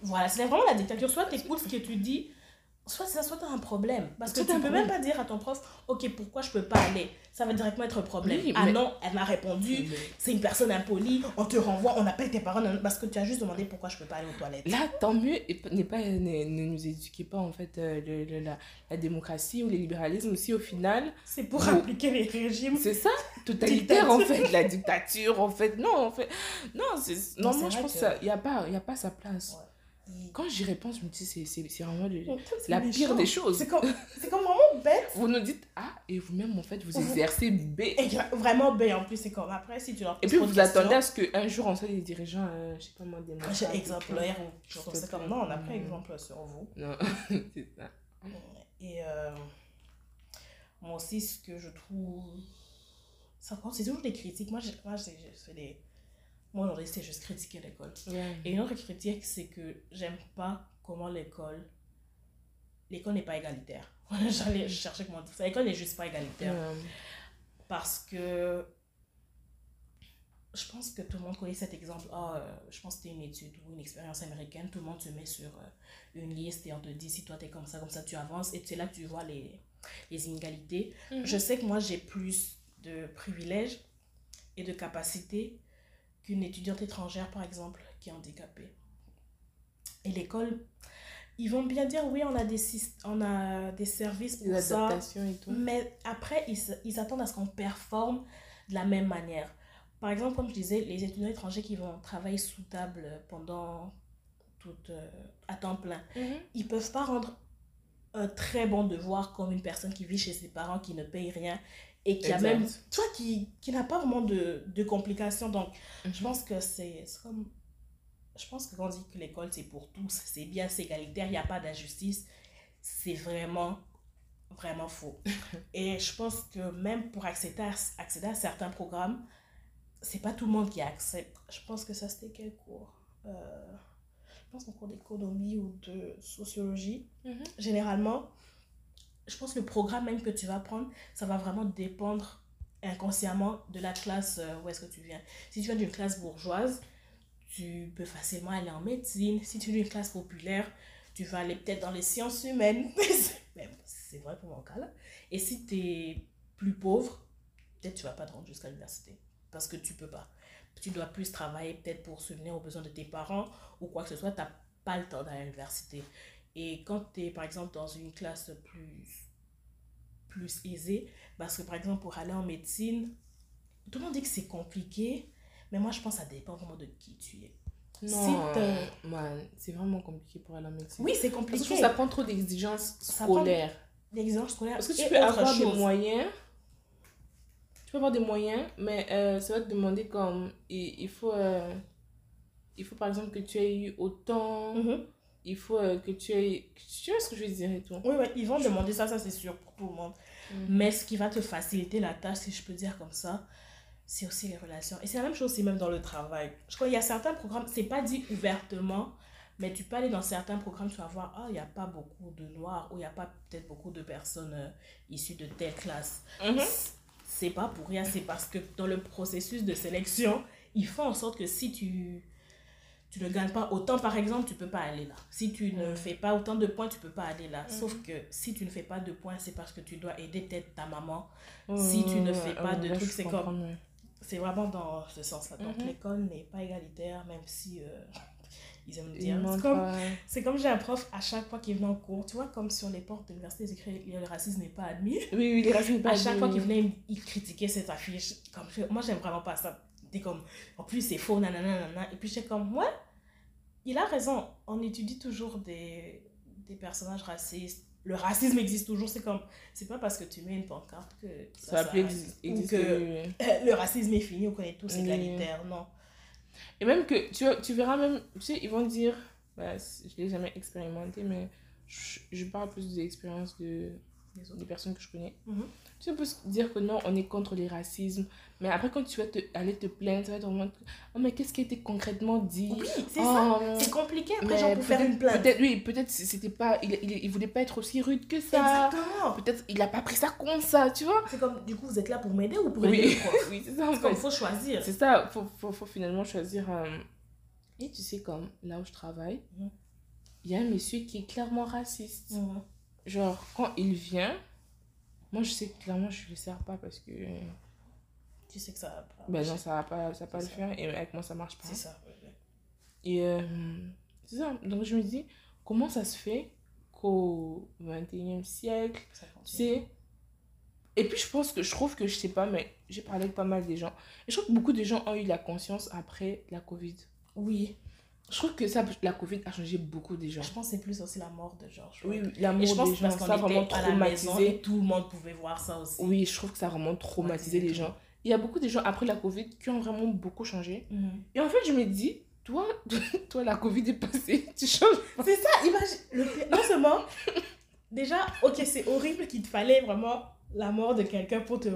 Voilà, c'est vraiment la dictature. Soit tu écoutes ce que tu dis, soit c'est ça, soit un problème. Parce que tu ne peux même pas dire à ton prof, ok, pourquoi je peux pas aller? Ça va directement être un problème. Oui, ah mais- non, elle m'a répondu, c'est une personne impolie, on te renvoie, on appelle tes parents parce que tu as juste demandé pourquoi je peux pas aller aux toilettes. Là, tant mieux, n'est pas, ne, ne nous éduquez pas en fait euh, le, le- la, la démocratie ou le libéralisme aussi au final. C'est pour Bon. appliquer les régimes. C'est ça, totalitaire en fait, la dictature en fait. Non, en fait, non, non, moi je pense que- qu'il n'y a, pas- y a pas sa place. Ouais. Quand j'y réponds, je me dis, c'est, vraiment le- la méchant. pire des choses. C'est comme, [laughs] comme vraiment bête. Vous nous dites A et vous-même en fait vous exercez B. Et vraiment bête en plus, c'est comme après, si tu leur Et puis vous attendez à ce qu'un jour on soit des dirigeants, euh, je sais pas moi, des j'ai marchands, exemplaire ou c'est comme non, on a pris Mm. exemple sur vous. Non, [laughs] c'est ça. Et euh, moi aussi, ce que je trouve. Compte, c'est toujours des critiques. Moi, j'ai fait des. Moi, aujourd'hui, c'est juste critiquer l'école. Et une autre critique, c'est que j'aime pas comment l'école. L'école n'est pas égalitaire. [laughs] J'allais je cherchais comment dire ça. L'école n'est juste pas égalitaire. Parce que. Je pense que tout le monde connaît cet exemple. Euh, je pense que c'était une étude ou une expérience américaine. Tout le monde se met sur euh, une liste et on te dit si toi t'es comme ça, comme ça, tu avances. Et c'est là que tu vois les, les inégalités. Mhm. Je sais que moi j'ai plus de privilèges et de capacités qu'une étudiante étrangère, par exemple, qui est handicapée. Et l'école, ils vont bien dire oui, on a des, on a des services pour ça. adaptations et tout. Mais après, ils, ils attendent à ce qu'on performe de la même manière. Par exemple, comme je disais, les étudiants étrangers qui vont travailler sous table pendant tout, euh, à temps plein, Mhm. ils peuvent pas rendre un très bon devoir comme une personne qui vit chez ses parents, qui ne paye rien et qui a même, tu vois, qui, qui n'a pas vraiment de, de complications. Donc, je Mhm. pense que c'est c'est comme... Je pense que quand on dit que l'école, c'est pour tous, c'est bien, c'est égalitaire, il n'y a pas d'injustice, c'est vraiment, vraiment faux. [laughs] Et je pense que même pour accéder à, accéder à certains programmes, c'est pas tout le monde qui accepte. Je pense que ça, c'était quel cours? Euh, Je pense en cours d'économie ou de sociologie. Mhm. Généralement, je pense que le programme même que tu vas prendre, ça va vraiment dépendre inconsciemment de la classe euh, où est-ce que tu viens. Si tu viens d'une classe bourgeoise, tu peux facilement aller en médecine. Si tu viens d'une classe populaire, tu vas aller peut-être dans les sciences humaines. [laughs] C'est vrai pour mon cas là. Et si tu es plus pauvre, peut-être tu vas pas te rendre jusqu'à l'université. Parce que tu peux pas. Tu dois plus travailler peut-être pour subvenir aux besoins de tes parents ou quoi que ce soit. Tu n'as pas le temps d'aller à l'université. Et quand tu es par exemple dans une classe plus, plus aisée, parce que par exemple pour aller en médecine, tout le monde dit que c'est compliqué, mais moi je pense que ça dépend vraiment de qui tu es. Non, man, c'est vraiment compliqué pour aller en médecine. Oui, c'est Parce compliqué. trouve que ça prend trop d'exigences scolaires. L'exigence scolaire. Parce que tu peux avoir des moyens. Tu peux avoir des moyens, mais euh, ça va te demander comme. Il, il faut. euh, il faut par exemple que tu aies eu autant. Mhm. Il faut euh, que tu aies. Tu vois ce que je veux dire et tout. Oui, oui, ils vont demander ça, ça c'est sûr pour tout le monde. Mhm. Mais ce qui va te faciliter la tâche, si je peux dire comme ça, c'est aussi les relations. Et c'est la même chose aussi même dans le travail. Je crois qu'il y a certains programmes, c'est pas dit ouvertement, mais tu peux aller dans certains programmes, tu vas voir, ah, il n'y a pas beaucoup de noirs, ou il n'y a pas peut-être beaucoup de personnes euh, issues de telle classe. Mhm. C'est pas pour rien, c'est parce que dans le processus de sélection, ils font en sorte que si tu, tu ne gagnes pas autant, par exemple, tu peux pas aller là. Si tu ne Mhm. fais pas autant de points, tu peux pas aller là. Mhm. Sauf que si tu ne fais pas de points, c'est parce que tu dois aider peut-être ta maman. Si tu ne fais pas de trucs, c'est comme-. C'est vraiment dans ce sens-là. Donc Mhm. l'école n'est pas égalitaire, même si euh, ils aiment dire. C'est comme, comme j'ai un prof à chaque fois qu'il venait en cours, tu vois, comme sur les portes de l'université, ils écrivaient le racisme n'est pas admis. Oui, oui, les racines [laughs] pas à chaque fois qu'il venait, il, critiquait cette affiche. Comme, je- moi, j'aime vraiment pas ça. T'es comme, en plus, c'est faux, nanana, nanana. Et puis, j'étais comme, ouais, il a raison. On étudie toujours des, des personnages racistes. Le racisme existe toujours. C'est comme, c'est pas parce que tu mets une pancarte que Ça plus s'arrête. exi- Ou que [laughs] le racisme est fini, on connaît tous Oui. égalitaire. Non. Et même que tu, tu verras même, tu sais, ils vont dire, bah, je l'ai jamais expérimenté, mais je, je parle plus de l'expérience de, Les autres. des personnes que je connais. Mhm. Tu se dire que non, on est contre les racismes. Mais après, quand tu vas te, aller te plaindre, ça va être vraiment. Oh, mais qu'est-ce qui a été concrètement dit? Oui, c'est Oh, ça. C'est compliqué après, genre, pour faire une plainte. Peut-être, oui, peut-être c'était pas. Il, il, il voulait pas être aussi rude que ça. Exactement. Peut-être il a pas pris ça comme ça, tu vois. C'est comme, du coup, vous êtes là pour m'aider ou pour aider Oui, le prof oui c'est ça en C'est comme, fait. faut choisir. C'est ça, faut, faut, faut finalement choisir. euh, Et tu sais, comme là où je travaille, Mhm. il y a un monsieur qui est clairement raciste. Mhm. Genre, quand il vient, moi je sais que clairement je le sers pas parce que. Tu sais que ça va pas. Ben non, ça va pas, ça va pas le ça. faire et avec moi ça marche pas. C'est ça. Et euh, c'est ça. Donc je me dis, comment ça se fait qu'au 21e siècle, tu sais. Et puis je pense que je trouve que je sais pas, mais j'ai parlé avec pas mal des gens. Et je trouve que beaucoup de gens ont eu la conscience après la Covid. Oui, Je trouve que ça, la Covid a changé beaucoup des gens. je pense que c'est plus aussi la mort de Georges. Oui, l'amour Et je pense des que gens, ça a vraiment la traumatisé. et tout le monde pouvait voir ça aussi. Oui, je trouve que ça a vraiment traumatisé les gens. Il y a beaucoup de gens après la Covid qui ont vraiment beaucoup changé. Mhm. Et en fait, je me dis, toi, [laughs] toi la Covid est passée, [laughs] tu changes. C'est ça, imagine. le Non seulement, déjà, ok, c'est horrible qu'il te fallait vraiment la mort de quelqu'un pour te,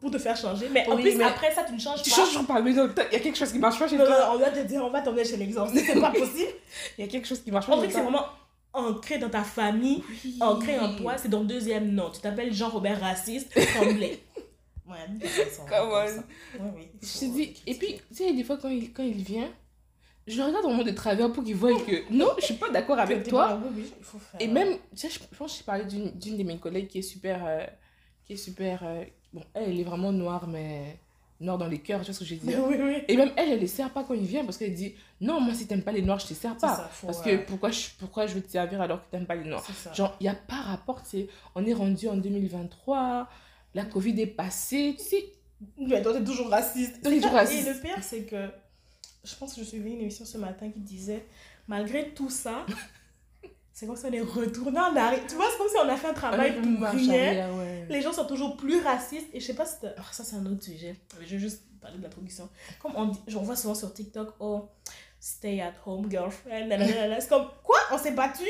pour te faire changer. Mais en plus, mais après ça, tu ne changes Tu pas. changes toujours pas, mais non, il y a quelque chose qui marche pas chez Non, non, toi. on va te dire, on va t'emmener chez l'exorciste. C'est pas possible. [laughs] Il y a quelque chose qui marche pas dirait que c'est vraiment ancré dans ta famille, Oui. ancré en toi. C'est dans le deuxième nom. Tu t'appelles Jean-Robert Raciste, Tremblay. [laughs] Ouais, Come on. ça. Ouais, oui. Je te dis, et puis, tu sais, des fois, quand il, quand il vient, je le regarde vraiment de travers pour qu'il voie que non, je suis pas d'accord [laughs] avec toi. pas- oui, oui, il faut faire- Et même, tu sais, je, pense que j'ai parlé d'une d'une de mes collègues qui est super. euh, qui est super. euh, bon, elle, elle est vraiment noire, mais. Noire dans les cœurs, tu vois ce que je veux dire? [laughs] Oui, oui. Et même elle, elle les sert pas quand il vient parce qu'elle dit Non, moi, si t'aimes pas les noirs, je te sers pas. ça, Parce euh, que pourquoi je, pourquoi je veux te servir alors que t'aimes pas les noirs? Genre, il n'y a pas rapport, c'est on est rendu en 2023, la Covid est passée, tu sais. Mais toi, t'es toujours raciste. Toi, toujours Et raciste. le pire, c'est que je pense que je suivais une émission ce matin qui disait malgré tout ça, [laughs] c'est comme si on est retourné en arrière. Tu vois, c'est comme si on a fait un travail pour rien. ouais. Les gens sont toujours plus racistes. Et je sais pas si. oh, ça, c'est un autre sujet. Je vais juste parler de la production. Comme on dit, j'en vois souvent sur TikTok, oh, stay at home, girlfriend. C'est comme, quoi? On s'est battu?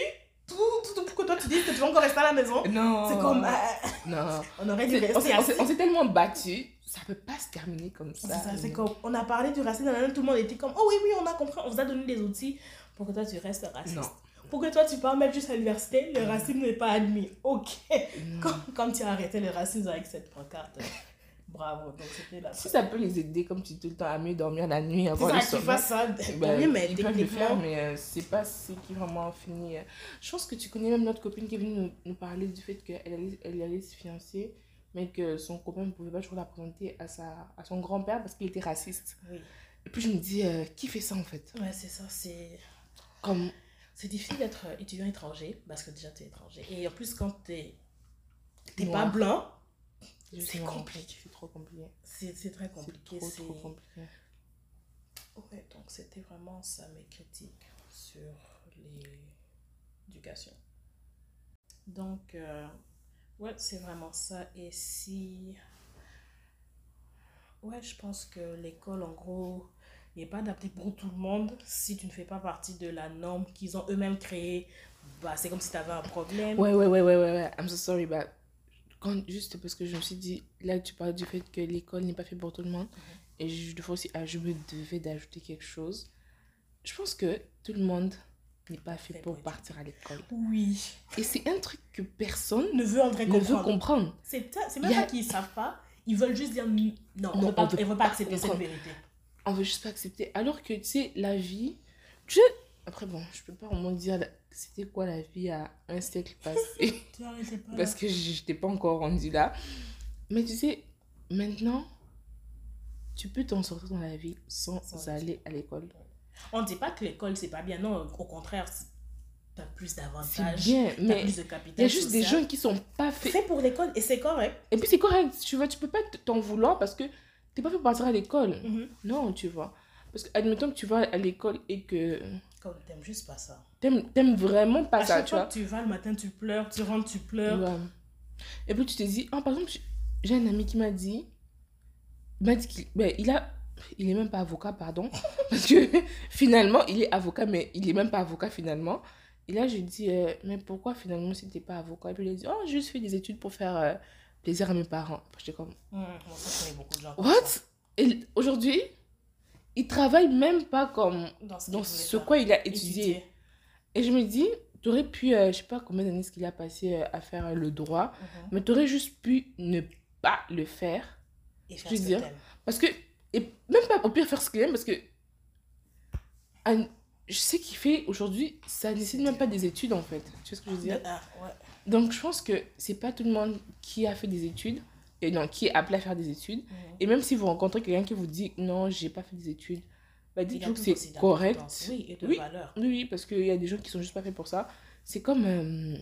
Tout, tout, tout pour que toi tu dises que tu vas encore rester à la maison? Non. C'est comme, euh, Non. on aurait dû rester on s'est tellement battu, ça peut pas se terminer comme ça. c'est comme, on a parlé du racisme, tout le monde était comme, oh oui, oui, on a compris, on vous a donné des outils pour que toi tu restes raciste. Non. Pour que toi tu parles même juste à l'université, le racisme n'est pas admis. Ok. Comme, comme tu as arrêté le racisme avec cette pancarte. Bravo, donc c'était la Si ça peut les aider, comme tu dis tout le temps, à mieux dormir la nuit, C'est avant ça, le sommeil. fassent ça. Ben, Tant mieux, mais ils peuvent le faire, mais euh, c'est pas ce qui vraiment finit. euh. Je pense que tu connais même notre copine qui est venue nous, nous parler du fait qu'elle allait, elle allait se fiancer, mais que son copain ne pouvait pas toujours la présenter à, sa, à son grand-père parce qu'il était raciste. Oui. Et puis je me dis, euh, qui fait ça en fait? Ouais, c'est ça, c'est. Comme. C'est difficile d'être étudiant étranger parce que déjà tu es étranger. Et en plus, quand t'es Noir. pas blanc, justement, compliqué. C'est trop compliqué. c'est c'est très C'est compliqué. trop, c'est- trop compliqué. Ouais, donc c'était vraiment ça mes critiques sur l'éducation. Donc, euh, ouais, c'est vraiment ça. Et si. Ouais, je pense que l'école, en gros, n'est pas adaptée pour tout le monde. Si tu ne fais pas partie de la norme qu'ils ont eux-mêmes créée, bah, c'est comme si tu avais un problème. Ouais, ouais, ouais, ouais, ouais, ouais. I'm so sorry, but quand, juste parce que je me suis dit, là, tu parles du fait que l'école n'est pas faite pour tout le monde. Et je, aussi, ah, je me devais d'ajouter quelque chose. Je pense que tout le monde n'est pas fait pour partir à l'école. Oui. Et c'est un truc que personne Ne veut André ne veut comprendre. comprendre. C'est même a- qu'ils savent pas. Ils veulent juste dire non, on Non, ne veut on veut pas accepter cette comprendre. vérité. On veut juste pas accepter. Alors que, tu sais, la vie... Tu sais, après, bon, je peux pas vraiment dire c'était quoi la vie à un siècle [laughs] passé. Pas. parce que j'étais pas encore rendue là. Mais tu sais, maintenant, tu peux t'en sortir dans la vie sans aller à l'école. On ne dit pas que l'école, c'est pas bien. Non, au contraire, tu as plus d'avantages. bien, mais plus de il capital y a juste des gens qui sont pas faits. fait pour l'école et c'est correct. Et puis c'est correct, tu vois, tu peux pas t'en vouloir parce que t'es pas fait pour partir à l'école. Mhm. Non, tu vois. Parce que, admettons que tu vas à l'école et que Comme t'aimes juste pas ça. t'aimes t'aimes vraiment pas à ça, chaque tu fois vois. que tu vas le matin, tu pleures, tu rentres, tu pleures. Ouais. Et puis tu te dis, ah, par exemple, j'ai un ami qui m'a dit, il m'a dit qu'il ben, il a, il est même pas avocat, pardon, [laughs] parce que finalement, il est avocat, mais il est même pas avocat finalement. Et là, j'ai dit, euh, mais pourquoi finalement, si t'es pas avocat? Et puis il a dit, oh, j'ai juste fait des études pour faire euh, plaisir à mes parents. J'étais comme, je connais beaucoup de gens. what? Et aujourd'hui, il travaille même pas comme Dans ce, dans ce quoi il a étudié. Et je me dis, tu aurais pu, euh, je sais pas combien d'années ce qu'il a passé euh, à faire euh, le droit, Mhm. mais tu aurais juste pu ne pas le faire. Et faire veux ce que dire. Parce que, et même pas au pire faire ce qu'il aime, parce que un- je sais qu'il fait aujourd'hui, ça nécessite même pas des études en fait. Tu vois ce que je veux dire? Ouais. Donc je pense que c'est pas tout le monde qui a fait des études, et non, qui est appelé à faire des études. Et même si vous rencontrez quelqu'un qui vous dit non, j'ai pas fait des études, bah Il dites a toujours que c'est correct. Oui, et de Oui. valeur. Oui, parce qu'il y a des gens qui sont juste pas faits pour ça. C'est comme euh,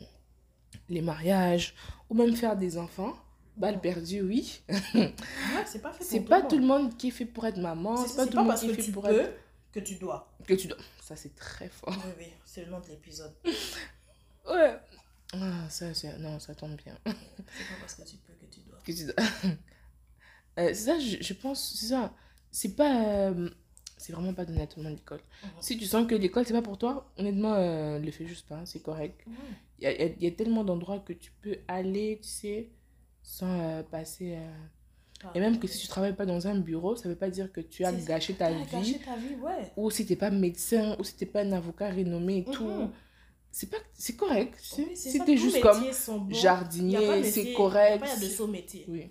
les mariages, ou même faire des enfants. Balle perdue, oui. Ouais, [laughs] c'est pas fait C'est pas tout le monde. monde qui est fait pour être maman. C'est C'est pas tout pas le monde qui est fait pour être. que tu dois. Que tu dois. Ça, c'est très fort. Oui, oui, c'est le nom de l'épisode. [laughs] Ouais. Ah, ça, c'est... Non, ça tombe bien. C'est pas [laughs] parce que tu peux que tu dois. Que tu dois. [laughs] Euh, c'est ça, je, je pense, c'est ça. C'est pas. euh, C'est vraiment pas donné à tout le monde l'école. Si tu sens que l'école, c'est pas pour toi, honnêtement, euh, le fais juste pas, c'est correct. Il y a, y a- il y a tellement d'endroits que tu peux aller, tu sais, sans euh, passer. Ah, Et même que si tu travailles pas dans un bureau, ça veut pas dire que tu as gâché ta Ah, vie. gâcher ta vie, ouais. Ou si t'es pas médecin, ou si t'es pas un avocat renommé et tout. C'est pas... c'est correct, tu sais. Tous juste comme. Il jardinier, c'est Il correct. a pas de saut métier. Oui.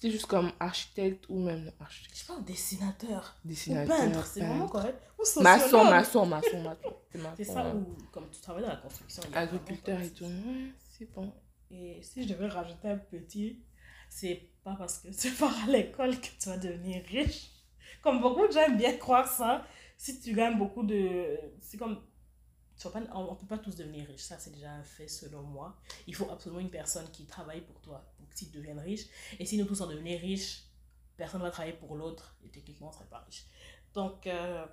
T'es juste comme architecte ou même architecte, Je pas, un dessinateur. Ou dessinateur, peintre, c'est vraiment correct. Ou Maçon, sociologue. maçon, maçon, maçon. [laughs] C'est maçon, C'est ça, ou comme tu travailles dans la construction. il Agriculteur et tout. Ouais, c'est bon. Et si je devais rajouter un petit, c'est pas parce que tu pars à l'école que tu vas devenir riche. Comme beaucoup de gens aiment bien croire ça. Si tu gagnes beaucoup de. C'est comme. Pas- on ne peut pas tous devenir riches. Ça, c'est déjà un fait selon moi. Il faut absolument une personne qui travaille pour toi pour que tu deviennes riche. Et si nous tous on devenait riches, personne ne va travailler pour l'autre. Et techniquement, on ne serait pas riche. Donc, euh,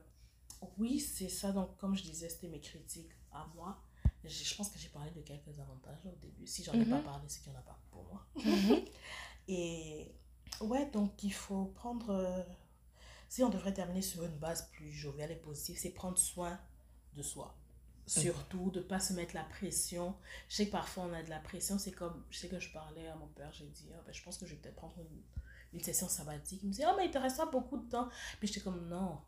oui, c'est ça. Donc, comme je disais, c'était mes critiques à moi. Je, je pense que j'ai parlé de quelques avantages au début. Si j'en ai pas Mhm. parlé, c'est qu'il n'y en a pas pour moi. Mhm. [laughs] Et ouais, donc il faut prendre. euh, si on devrait terminer sur une base plus joviale et positive, c'est prendre soin de soi. Surtout de ne pas se mettre la pression. Je sais que parfois on a de la pression. C'est comme. Je sais que je parlais à mon père, j'ai dit Ah, ben, je pense que je vais peut-être prendre une, une session sabbatique. Il me disait Oh, mais il te reste pas beaucoup de temps. Puis j'étais comme Non.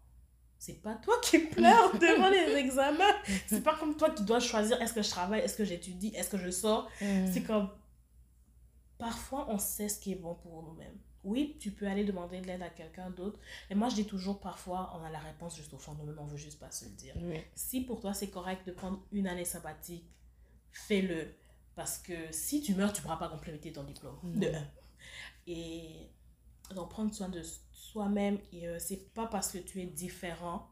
C'est pas toi qui [laughs] pleures devant les examens. C'est pas comme toi qui dois choisir est-ce que je travaille, est-ce que j'étudie, est-ce que je sors. C'est comme. Parfois, on sait ce qui est bon pour nous-mêmes. Oui, tu peux aller demander de l'aide à quelqu'un d'autre. Mais moi, je dis toujours, parfois, on a la réponse juste au fond de nous-mêmes, on veut juste pas se le dire. Oui. Si pour toi, c'est correct de prendre une année sabbatique, fais-le. Parce que si tu meurs, tu ne pourras pas compléter ton diplôme. De un. Et donc, prendre soin de soi-même, et euh, c'est pas parce que tu es différent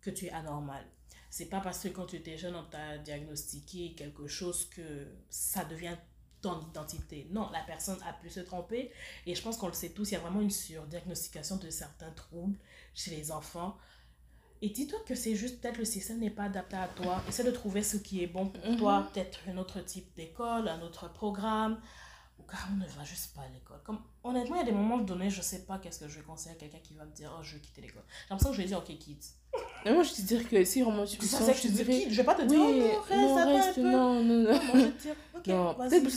que tu es anormal. C'est pas parce que quand tu étais jeune, on t'a diagnostiqué quelque chose que ça devient ton identité. Non, la personne a pu se tromper. Et je pense qu'on le sait tous, il y a vraiment une surdiagnostication de certains troubles chez les enfants. Et dis-toi que c'est juste, peut-être le système n'est pas adapté à toi. Essaie de trouver ce qui est bon pour Mhm. toi. Peut-être un autre type d'école, un autre programme. Carrément, ne va juste pas à l'école. Comme, honnêtement, il y a des moments donnés, je sais pas qu'est-ce que je vais conseiller à quelqu'un qui va me dire, oh, je vais quitter l'école. J'ai l'impression que je vais dire, ok, quitte. Mais moi, je te dirais que si vraiment tu C'est ça, sens, c'est je te te dirais. quitte. Je vais pas te Oui, dire, oh, non, reste, non, un peu. non, non, non. Non, je vais te dire, ok, non, peut-être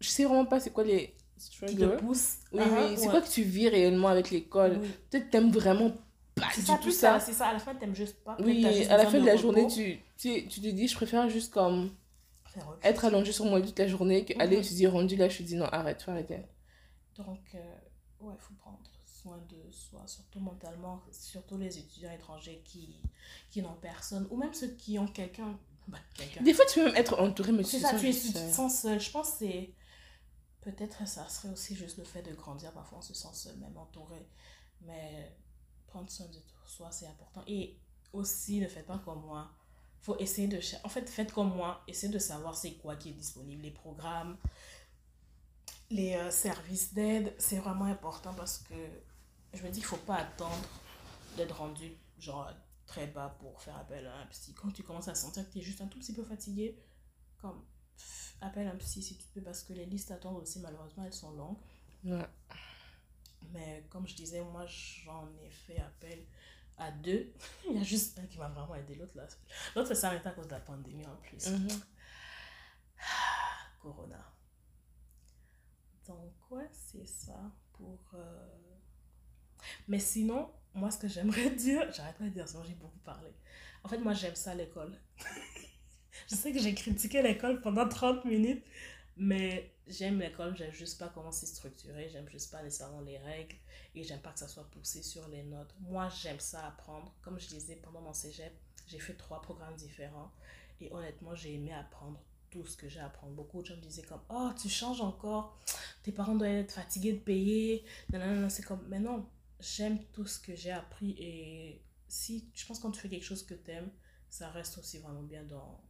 je sais vraiment pas c'est quoi les Qui struggles. te pousse. Oui, Ah, oui, c'est ouais. quoi que tu vis réellement avec l'école? Oui. Peut-être t'aimes vraiment pas C'est ça, tout ça. ça. C'est ça, à la fin, t'aimes juste pas. Oui, à la fin de la repos. journée, tu, tu, tu te dis, je préfère juste comme Faire autre être allongé sur moi toute la journée que aller Mhm. étudier rendu là, je te dis non, arrête, faut arrêter. Donc, euh, ouais, il faut prendre soin de soi, surtout mentalement, surtout les étudiants étrangers qui, qui n'ont personne, ou même ceux qui ont quelqu'un. Bah. Des fois, tu peux même être entouré, mais tu ça, sens tu, es, seul. seul. Je pense que c'est. Peut-être ça serait aussi juste le fait de grandir. Parfois, on se sent seul, même entouré. Mais prendre soin de soi, c'est important. Et aussi, ne faites pas comme moi. Faut essayer de. En fait, faites comme moi. Essayez de savoir c'est quoi qui est disponible. Les programmes, les euh, services d'aide, c'est vraiment important parce que je me dis qu'il ne faut pas attendre d'être rendu genre très bas pour faire appel à un psy. Quand tu commences à sentir que tu es juste un tout petit peu fatigué, comme pff, appelle un psy si tu peux parce que les listes d'attente aussi malheureusement elles sont longues. Ouais. Mais comme je disais, moi j'en ai fait appel à deux. [laughs] Il y a juste un qui m'a vraiment aidé, l'autre là. L'autre s'est arrêté à cause de la pandémie en plus. Mhm. [sighs] Corona. Donc, ouais, c'est ça pour. euh, Mais sinon, moi, ce que j'aimerais [laughs] dire, j'arrête pas de dire ça, j'ai beaucoup parlé. En fait, moi, j'aime ça l'école. [laughs] Je sais que j'ai critiqué l'école pendant 30 minutes, mais j'aime l'école, j'aime juste pas comment c'est structuré, j'aime juste pas nécessairement les règles et j'aime pas que ça soit poussé sur les notes. Moi, j'aime ça apprendre. Comme je disais pendant mon cégep, j'ai fait trois programmes différents et honnêtement, j'ai aimé apprendre tout ce que j'ai à apprendre. Beaucoup de gens me disaient comme Oh, tu changes encore, tes parents doivent être fatigués de payer. Non, non, non, c'est comme Mais non, j'aime tout ce que j'ai appris et si je pense quand tu fais quelque chose que tu aimes, ça reste aussi vraiment bien dans,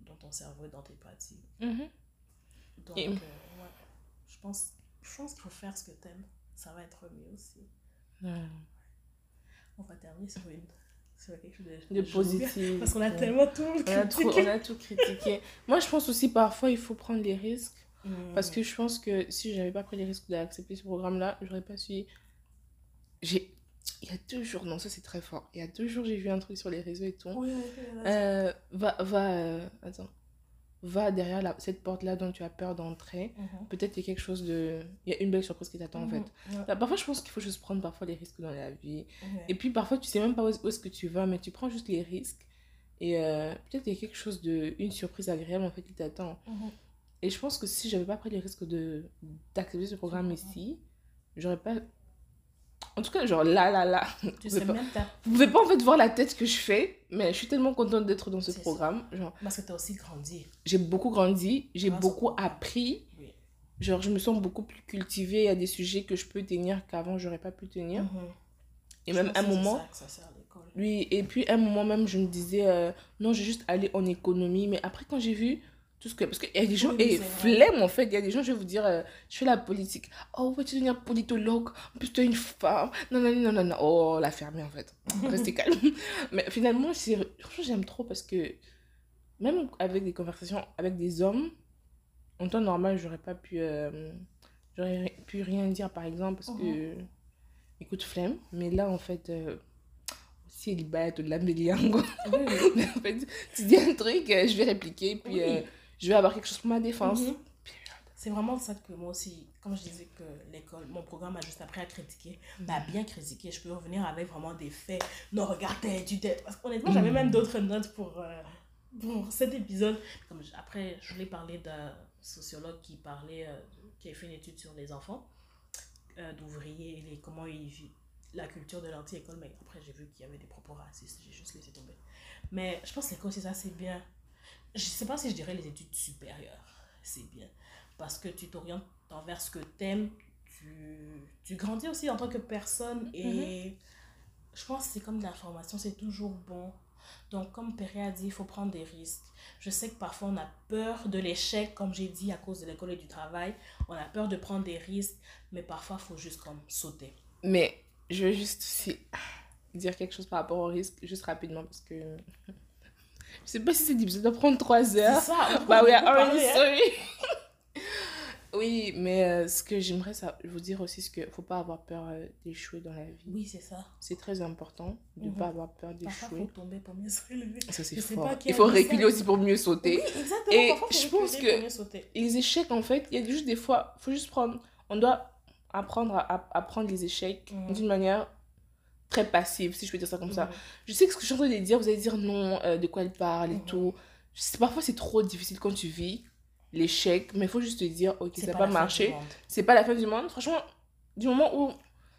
dans ton cerveau et dans tes pratiques. Mhm. Donc, Et- euh, ouais, je pense, je pense qu'il faut faire ce que tu aimes. Ça va être mieux aussi. Ouais. On va terminer sur, une, sur quelque chose de, positif. Parce qu'on a ouais. tellement tout On a, trop- critiqué. on a tout critiqué. Moi, je pense aussi parfois il faut prendre des risques. Mm. Parce que je pense que si j'avais pas pris les risques d'accepter ce programme-là, j'aurais pas su. J'ai. Il y a deux jours, non, ça c'est très fort. Il y a deux jours, j'ai vu un truc sur les réseaux et tout. Oui, oui, oui, oui. Euh, va, va, euh, attends. Va derrière la- cette porte-là dont tu as peur d'entrer. Mhm. Peut-être qu'il y a quelque chose de. Il y a une belle surprise qui t'attend en fait. Mhm. Ouais, Là, parfois, je pense qu'il faut juste prendre parfois les risques dans la vie. Et puis parfois, tu sais même pas où, où est-ce que tu vas, mais tu prends juste les risques. Et euh, peut-être qu'il y a quelque chose de. Une surprise agréable en fait qui t'attend. Mhm. Et je pense que si j'avais pas pris le risque de d'accepter ce programme programme. ici, j'aurais pas. En tout cas, genre là, là, là. Tu sais pas, même pas. vous pouvez pas en fait voir la tête que je fais, mais je suis tellement contente d'être dans ce ça. programme. Genre, Parce que tu as aussi grandi. j'ai beaucoup grandi, j'ai beaucoup appris. Oui. Genre, je me sens beaucoup plus cultivée. Il y a des sujets que je peux tenir qu'avant, j'aurais pas pu tenir. Mhm. Et Je même un moment, ça que ça sert à l'école. oui, et puis un moment même, je me disais, euh, non, j'ai juste aller en économie. Mais après, quand j'ai vu tout ce que. Parce qu'il y a des gens, Oui, et flemme en fait, il y a des gens, je vais vous dire, euh, je fais la politique. Oh, veux-tu devenir politologue En plus, tu es une femme. Non, non, non, non, non. Oh, la fermer en fait. [laughs] Restez calme. Mais finalement, c'est- franchement, j'aime trop parce que même avec des conversations avec des hommes, en temps normal, j'aurais pas pu. euh, j'aurais pu rien dire par exemple parce que. Écoute, flemme. Mais là, en fait. Euh, célibat, de la méliango. Oui, [laughs] en fait, tu dis un truc, euh, je vais répliquer, puis Oui. euh, je vais avoir quelque chose pour ma défense. Mhm. C'est vraiment ça que moi aussi, comme je disais que l'école, mon programme a juste appris à critiquer, mais à bien critiquer. Je peux revenir avec vraiment des faits. Non, regarde, t'as étudié. Parce qu'honnêtement, j'avais même d'autres notes pour, euh, pour cet épisode. Comme après, je voulais parler d'un sociologue qui parlait, euh, qui a fait une étude sur les enfants euh, d'ouvriers les- comment ils vivent la culture de l'anti-école. Mais après, j'ai vu qu'il y avait des propos racistes. J'ai juste laissé tomber. Mais je pense que l'école, c'est ça, c'est bien. Je sais pas si je dirais les études supérieures. C'est bien parce que tu t'orientes envers ce que t'aimes, tu, tu grandis aussi en tant que personne et je pense que c'est comme de l'information, c'est toujours bon. Donc comme Perry a dit, il faut prendre des risques. Je sais que parfois on a peur de l'échec, comme j'ai dit, à cause de l'école et du travail. On a peur de prendre des risques, mais parfois il faut juste comme sauter. Mais je vais juste aussi dire quelque chose par rapport au risque, juste rapidement, parce que je sais pas si cet épisode doit prendre 3 C'est heures. ça. on Bah already parler, hein. sorry. [laughs] oui, mais euh, ce que j'aimerais ça, vous dire aussi, c'est qu'il faut pas avoir peur euh, d'échouer dans la vie. Oui, c'est ça. C'est très important de ne Mhm. pas avoir peur Parfois, il d'échouer. faut tomber pour mieux [laughs] se relever. Ça, c'est fort. pas Il faut ça. reculer aussi pour mieux sauter. Oui, exactement. Et parfois, je pense que- les échecs, en fait, il y a juste des fois, faut juste prendre, on doit apprendre à, à- à prendre les échecs Mhm. d'une manière très passive, si je peux dire ça comme ça. Mhm. Je sais que ce que je suis en train de dire, vous allez dire non, euh, de quoi elle parle et Mhm. tout. Je sais, parfois, c'est trop difficile quand tu vis l'échec, mais il faut juste te dire, ok, ça n'a pas, marché, c'est pas la fin du monde. Franchement, du moment où,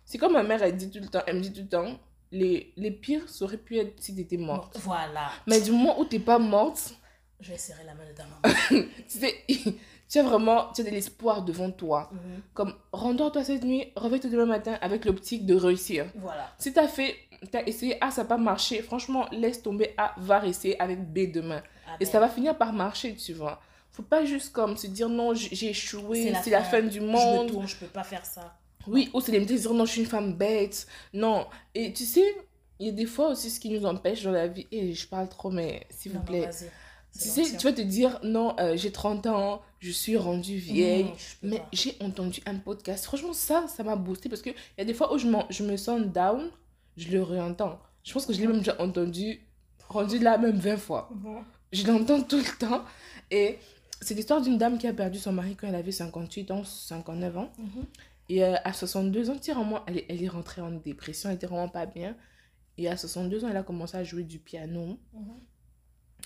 c'est comme ma mère, elle dit tout le temps, elle me dit tout le temps, les, les pires, ça aurait pu être si t'étais morte. Voilà. Mais du moment où t'es pas morte, Je vais serrer la main de ta maman. [laughs] tu tu as vraiment, tu as de l'espoir devant toi. Mhm. Comme, rendors-toi cette nuit, réveille-toi demain matin avec l'optique de réussir. Voilà. Si t'as fait, t'as essayé, ah, ça n'a pas marché, franchement, laisse tomber, ah, va réessayer avec B demain. Et ça va finir par marcher, tu vois. Faut pas juste comme se dire non, j'ai échoué, C'est la la, fin. du Je me monde. tourne, je peux pas faire ça. Oui, ou c'est les me dire non, je suis une femme bête. Non. Et tu sais, il y a des fois aussi ce qui nous empêche dans la vie, et je parle trop, mais s'il vous non, plaît. Tu sais, tu vas te dire non, euh, j'ai 30 ans, je suis rendue vieille. Mmh, Mais j'ai entendu un podcast. Franchement, ça, ça m'a boosté parce qu'il y a des fois où je, je me sens down, je le réentends. Je pense que je l'ai même déjà entendu, rendu là même 20 fois. Je l'entends tout le temps. Et c'est l'histoire d'une dame qui a perdu son mari quand elle avait 58 ans, 59 ans. Mhm. Et euh, à 62 ans, vraiment, elle, est- elle est rentrée en dépression, elle était vraiment pas bien. Et à 62 ans, elle a commencé à jouer du piano.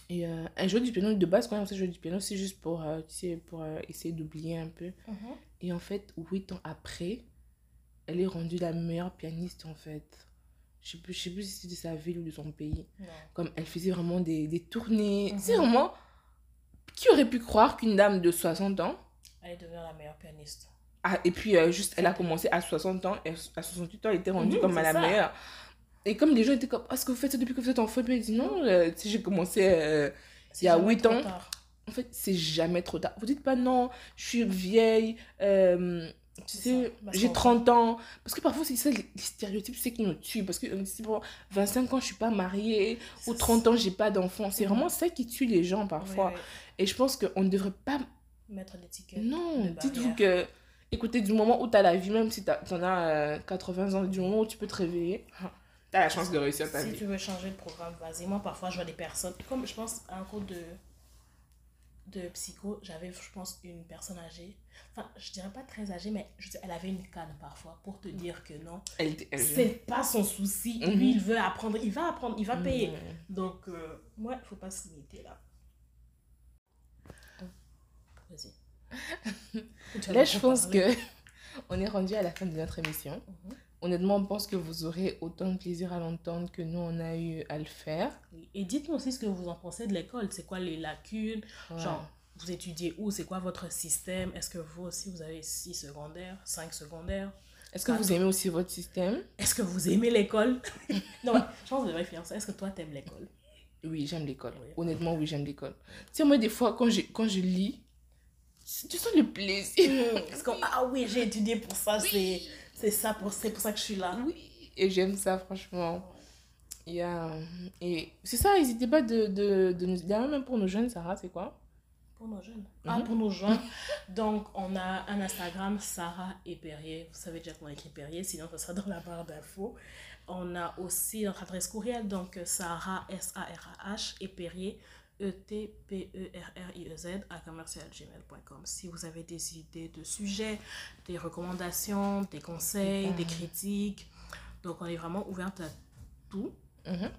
Et euh, elle jouait du piano de base, quand à jouer du piano, c'est juste pour, euh, tu sais, pour euh, essayer d'oublier un peu. Mhm. Et en fait, huit ans après, elle est rendue la meilleure pianiste, en fait. Je sais plus, je sais plus si c'est de sa ville ou de son pays. Comme elle faisait vraiment des, des tournées. C'est Mhm. vraiment... Qui aurait pu croire qu'une dame de 60 ans... Elle est devenue la meilleure pianiste. Ah, et puis, euh, juste, elle a commencé à 60 ans, et à 68 ans, elle était rendue Mhm, comme à la ça. meilleure. Et comme les gens étaient comme, Ah, est-ce que vous faites ça depuis que vous êtes enfant Puis dit, non, euh, tu sais, j'ai commencé... euh, Il y a jamais huit trop ans. tard. En fait, c'est jamais trop tard. Vous dites pas non, je suis vieille, euh, tu sais, j'ai chance. 30 ans. Parce que parfois, c'est ça, les, les stéréotypes, c'est qui nous tuent. Parce que bon, 25 ans, je suis pas mariée, ou C'est 30 ans, j'ai pas d'enfant. C'est Mhm. vraiment ça qui tue les gens parfois. Et je pense qu'on ne devrait pas. Mettre l'étiquette. Non, dites-vous que. Écoutez, du moment où tu as la vie, même si tu en as euh, 80 ans, du moment où tu peux te réveiller, as la chance de réussir ta Si vie. tu veux changer de programme, vas-y. Moi, parfois, je vois des personnes. Comme je pense à un cours de, de psycho, j'avais, je pense, une personne âgée. Enfin, je dirais pas très âgée, mais je elle avait une canne parfois pour te dire que non, Elle c'est pas son souci. Mhm. Lui, il veut apprendre, il va apprendre, il va payer. Mhm. Donc, euh, ouais, faut pas se limiter là. Vas-y. Là, [laughs] je pense parler. que [laughs] on est rendu à la fin de notre émission. Mhm. Honnêtement, on pense que vous aurez autant de plaisir à l'entendre que nous, on a eu à le faire. Et dites-nous aussi ce que vous en pensez de l'école. C'est quoi les lacunes? Genre, vous étudiez où? C'est quoi votre système? Est-ce que vous aussi, vous avez 6 secondaires, 5 secondaires? Est-ce que vous aimez aussi votre système? Est-ce que vous aimez l'école? [laughs] Non, je pense que vous devriez finir ça. Est-ce que toi, t'aimes l'école? Oui, j'aime l'école. Oui. Honnêtement, oui, j'aime l'école. Tu sais, moi, des fois, quand je, quand je lis, tu sens le plaisir. Parce que, ah oui, j'ai étudié pour ça, c'est c'est ça, pour, c'est pour ça que je suis là. Oui, et j'aime ça, franchement. Il y a... Et c'est ça, n'hésitez pas de, de, de nous... D'ailleurs, même pour nos jeunes, Sarah, c'est quoi? Pour nos jeunes. Ah, Mhm. pour nos jeunes. [laughs] Donc, on a un Instagram, Sarah et Perrier. Vous savez déjà comment écrit Perrier, sinon ça sera dans la barre d'infos. On a aussi notre adresse courriel, donc Sarah, S-A-R-A-H, et Perrier, E-T-P-E-R-R-I-E-Z, à commercialgmail.com. Si vous avez des idées de sujets, des recommandations, des conseils, des critiques, donc on est vraiment ouverte à tout. Mhm.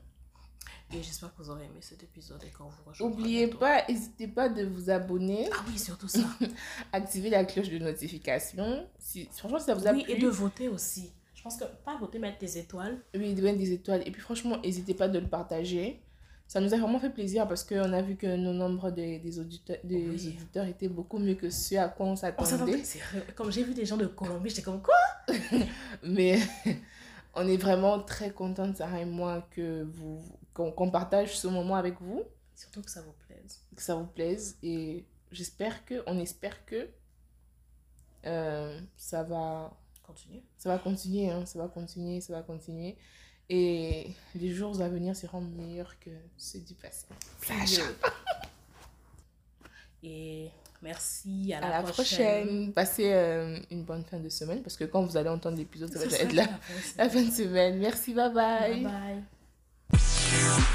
Et j'espère que vous aurez aimé cet épisode et qu'on vous rejoindra. N'oubliez pas, n'hésitez pas de vous abonner, Ah oui, surtout ça. [laughs] activer la cloche de notification. Si, franchement, ça vous a Oui, plu, et de voter aussi. Je pense que pas voter, mettre des étoiles. oui, de mettre des étoiles. Et puis franchement, n'hésitez pas de le partager. Ça nous a vraiment fait plaisir parce qu'on a vu que nos nombres des, des, auditeurs, des Oui. auditeurs étaient beaucoup mieux que ceux à quoi on s'attendait. Comme j'ai vu des gens de Colombie, j'étais comme quoi? [laughs] Mais [laughs] on est vraiment très contente, Sarah et moi, que vous qu'on partage ce moment avec vous, Surtout que ça vous plaise. que ça vous plaise. Et j'espère que, on espère que euh, ça va Continue. ça va continuer, hein, ça va continuer, ça va continuer. Et les jours à venir seront meilleurs que ceux du passé. Et merci. À À la, la prochaine. Passez euh, une bonne fin de semaine parce que quand vous allez entendre l'épisode, ça va être la, la fin de semaine. Merci, bye bye. Bye bye.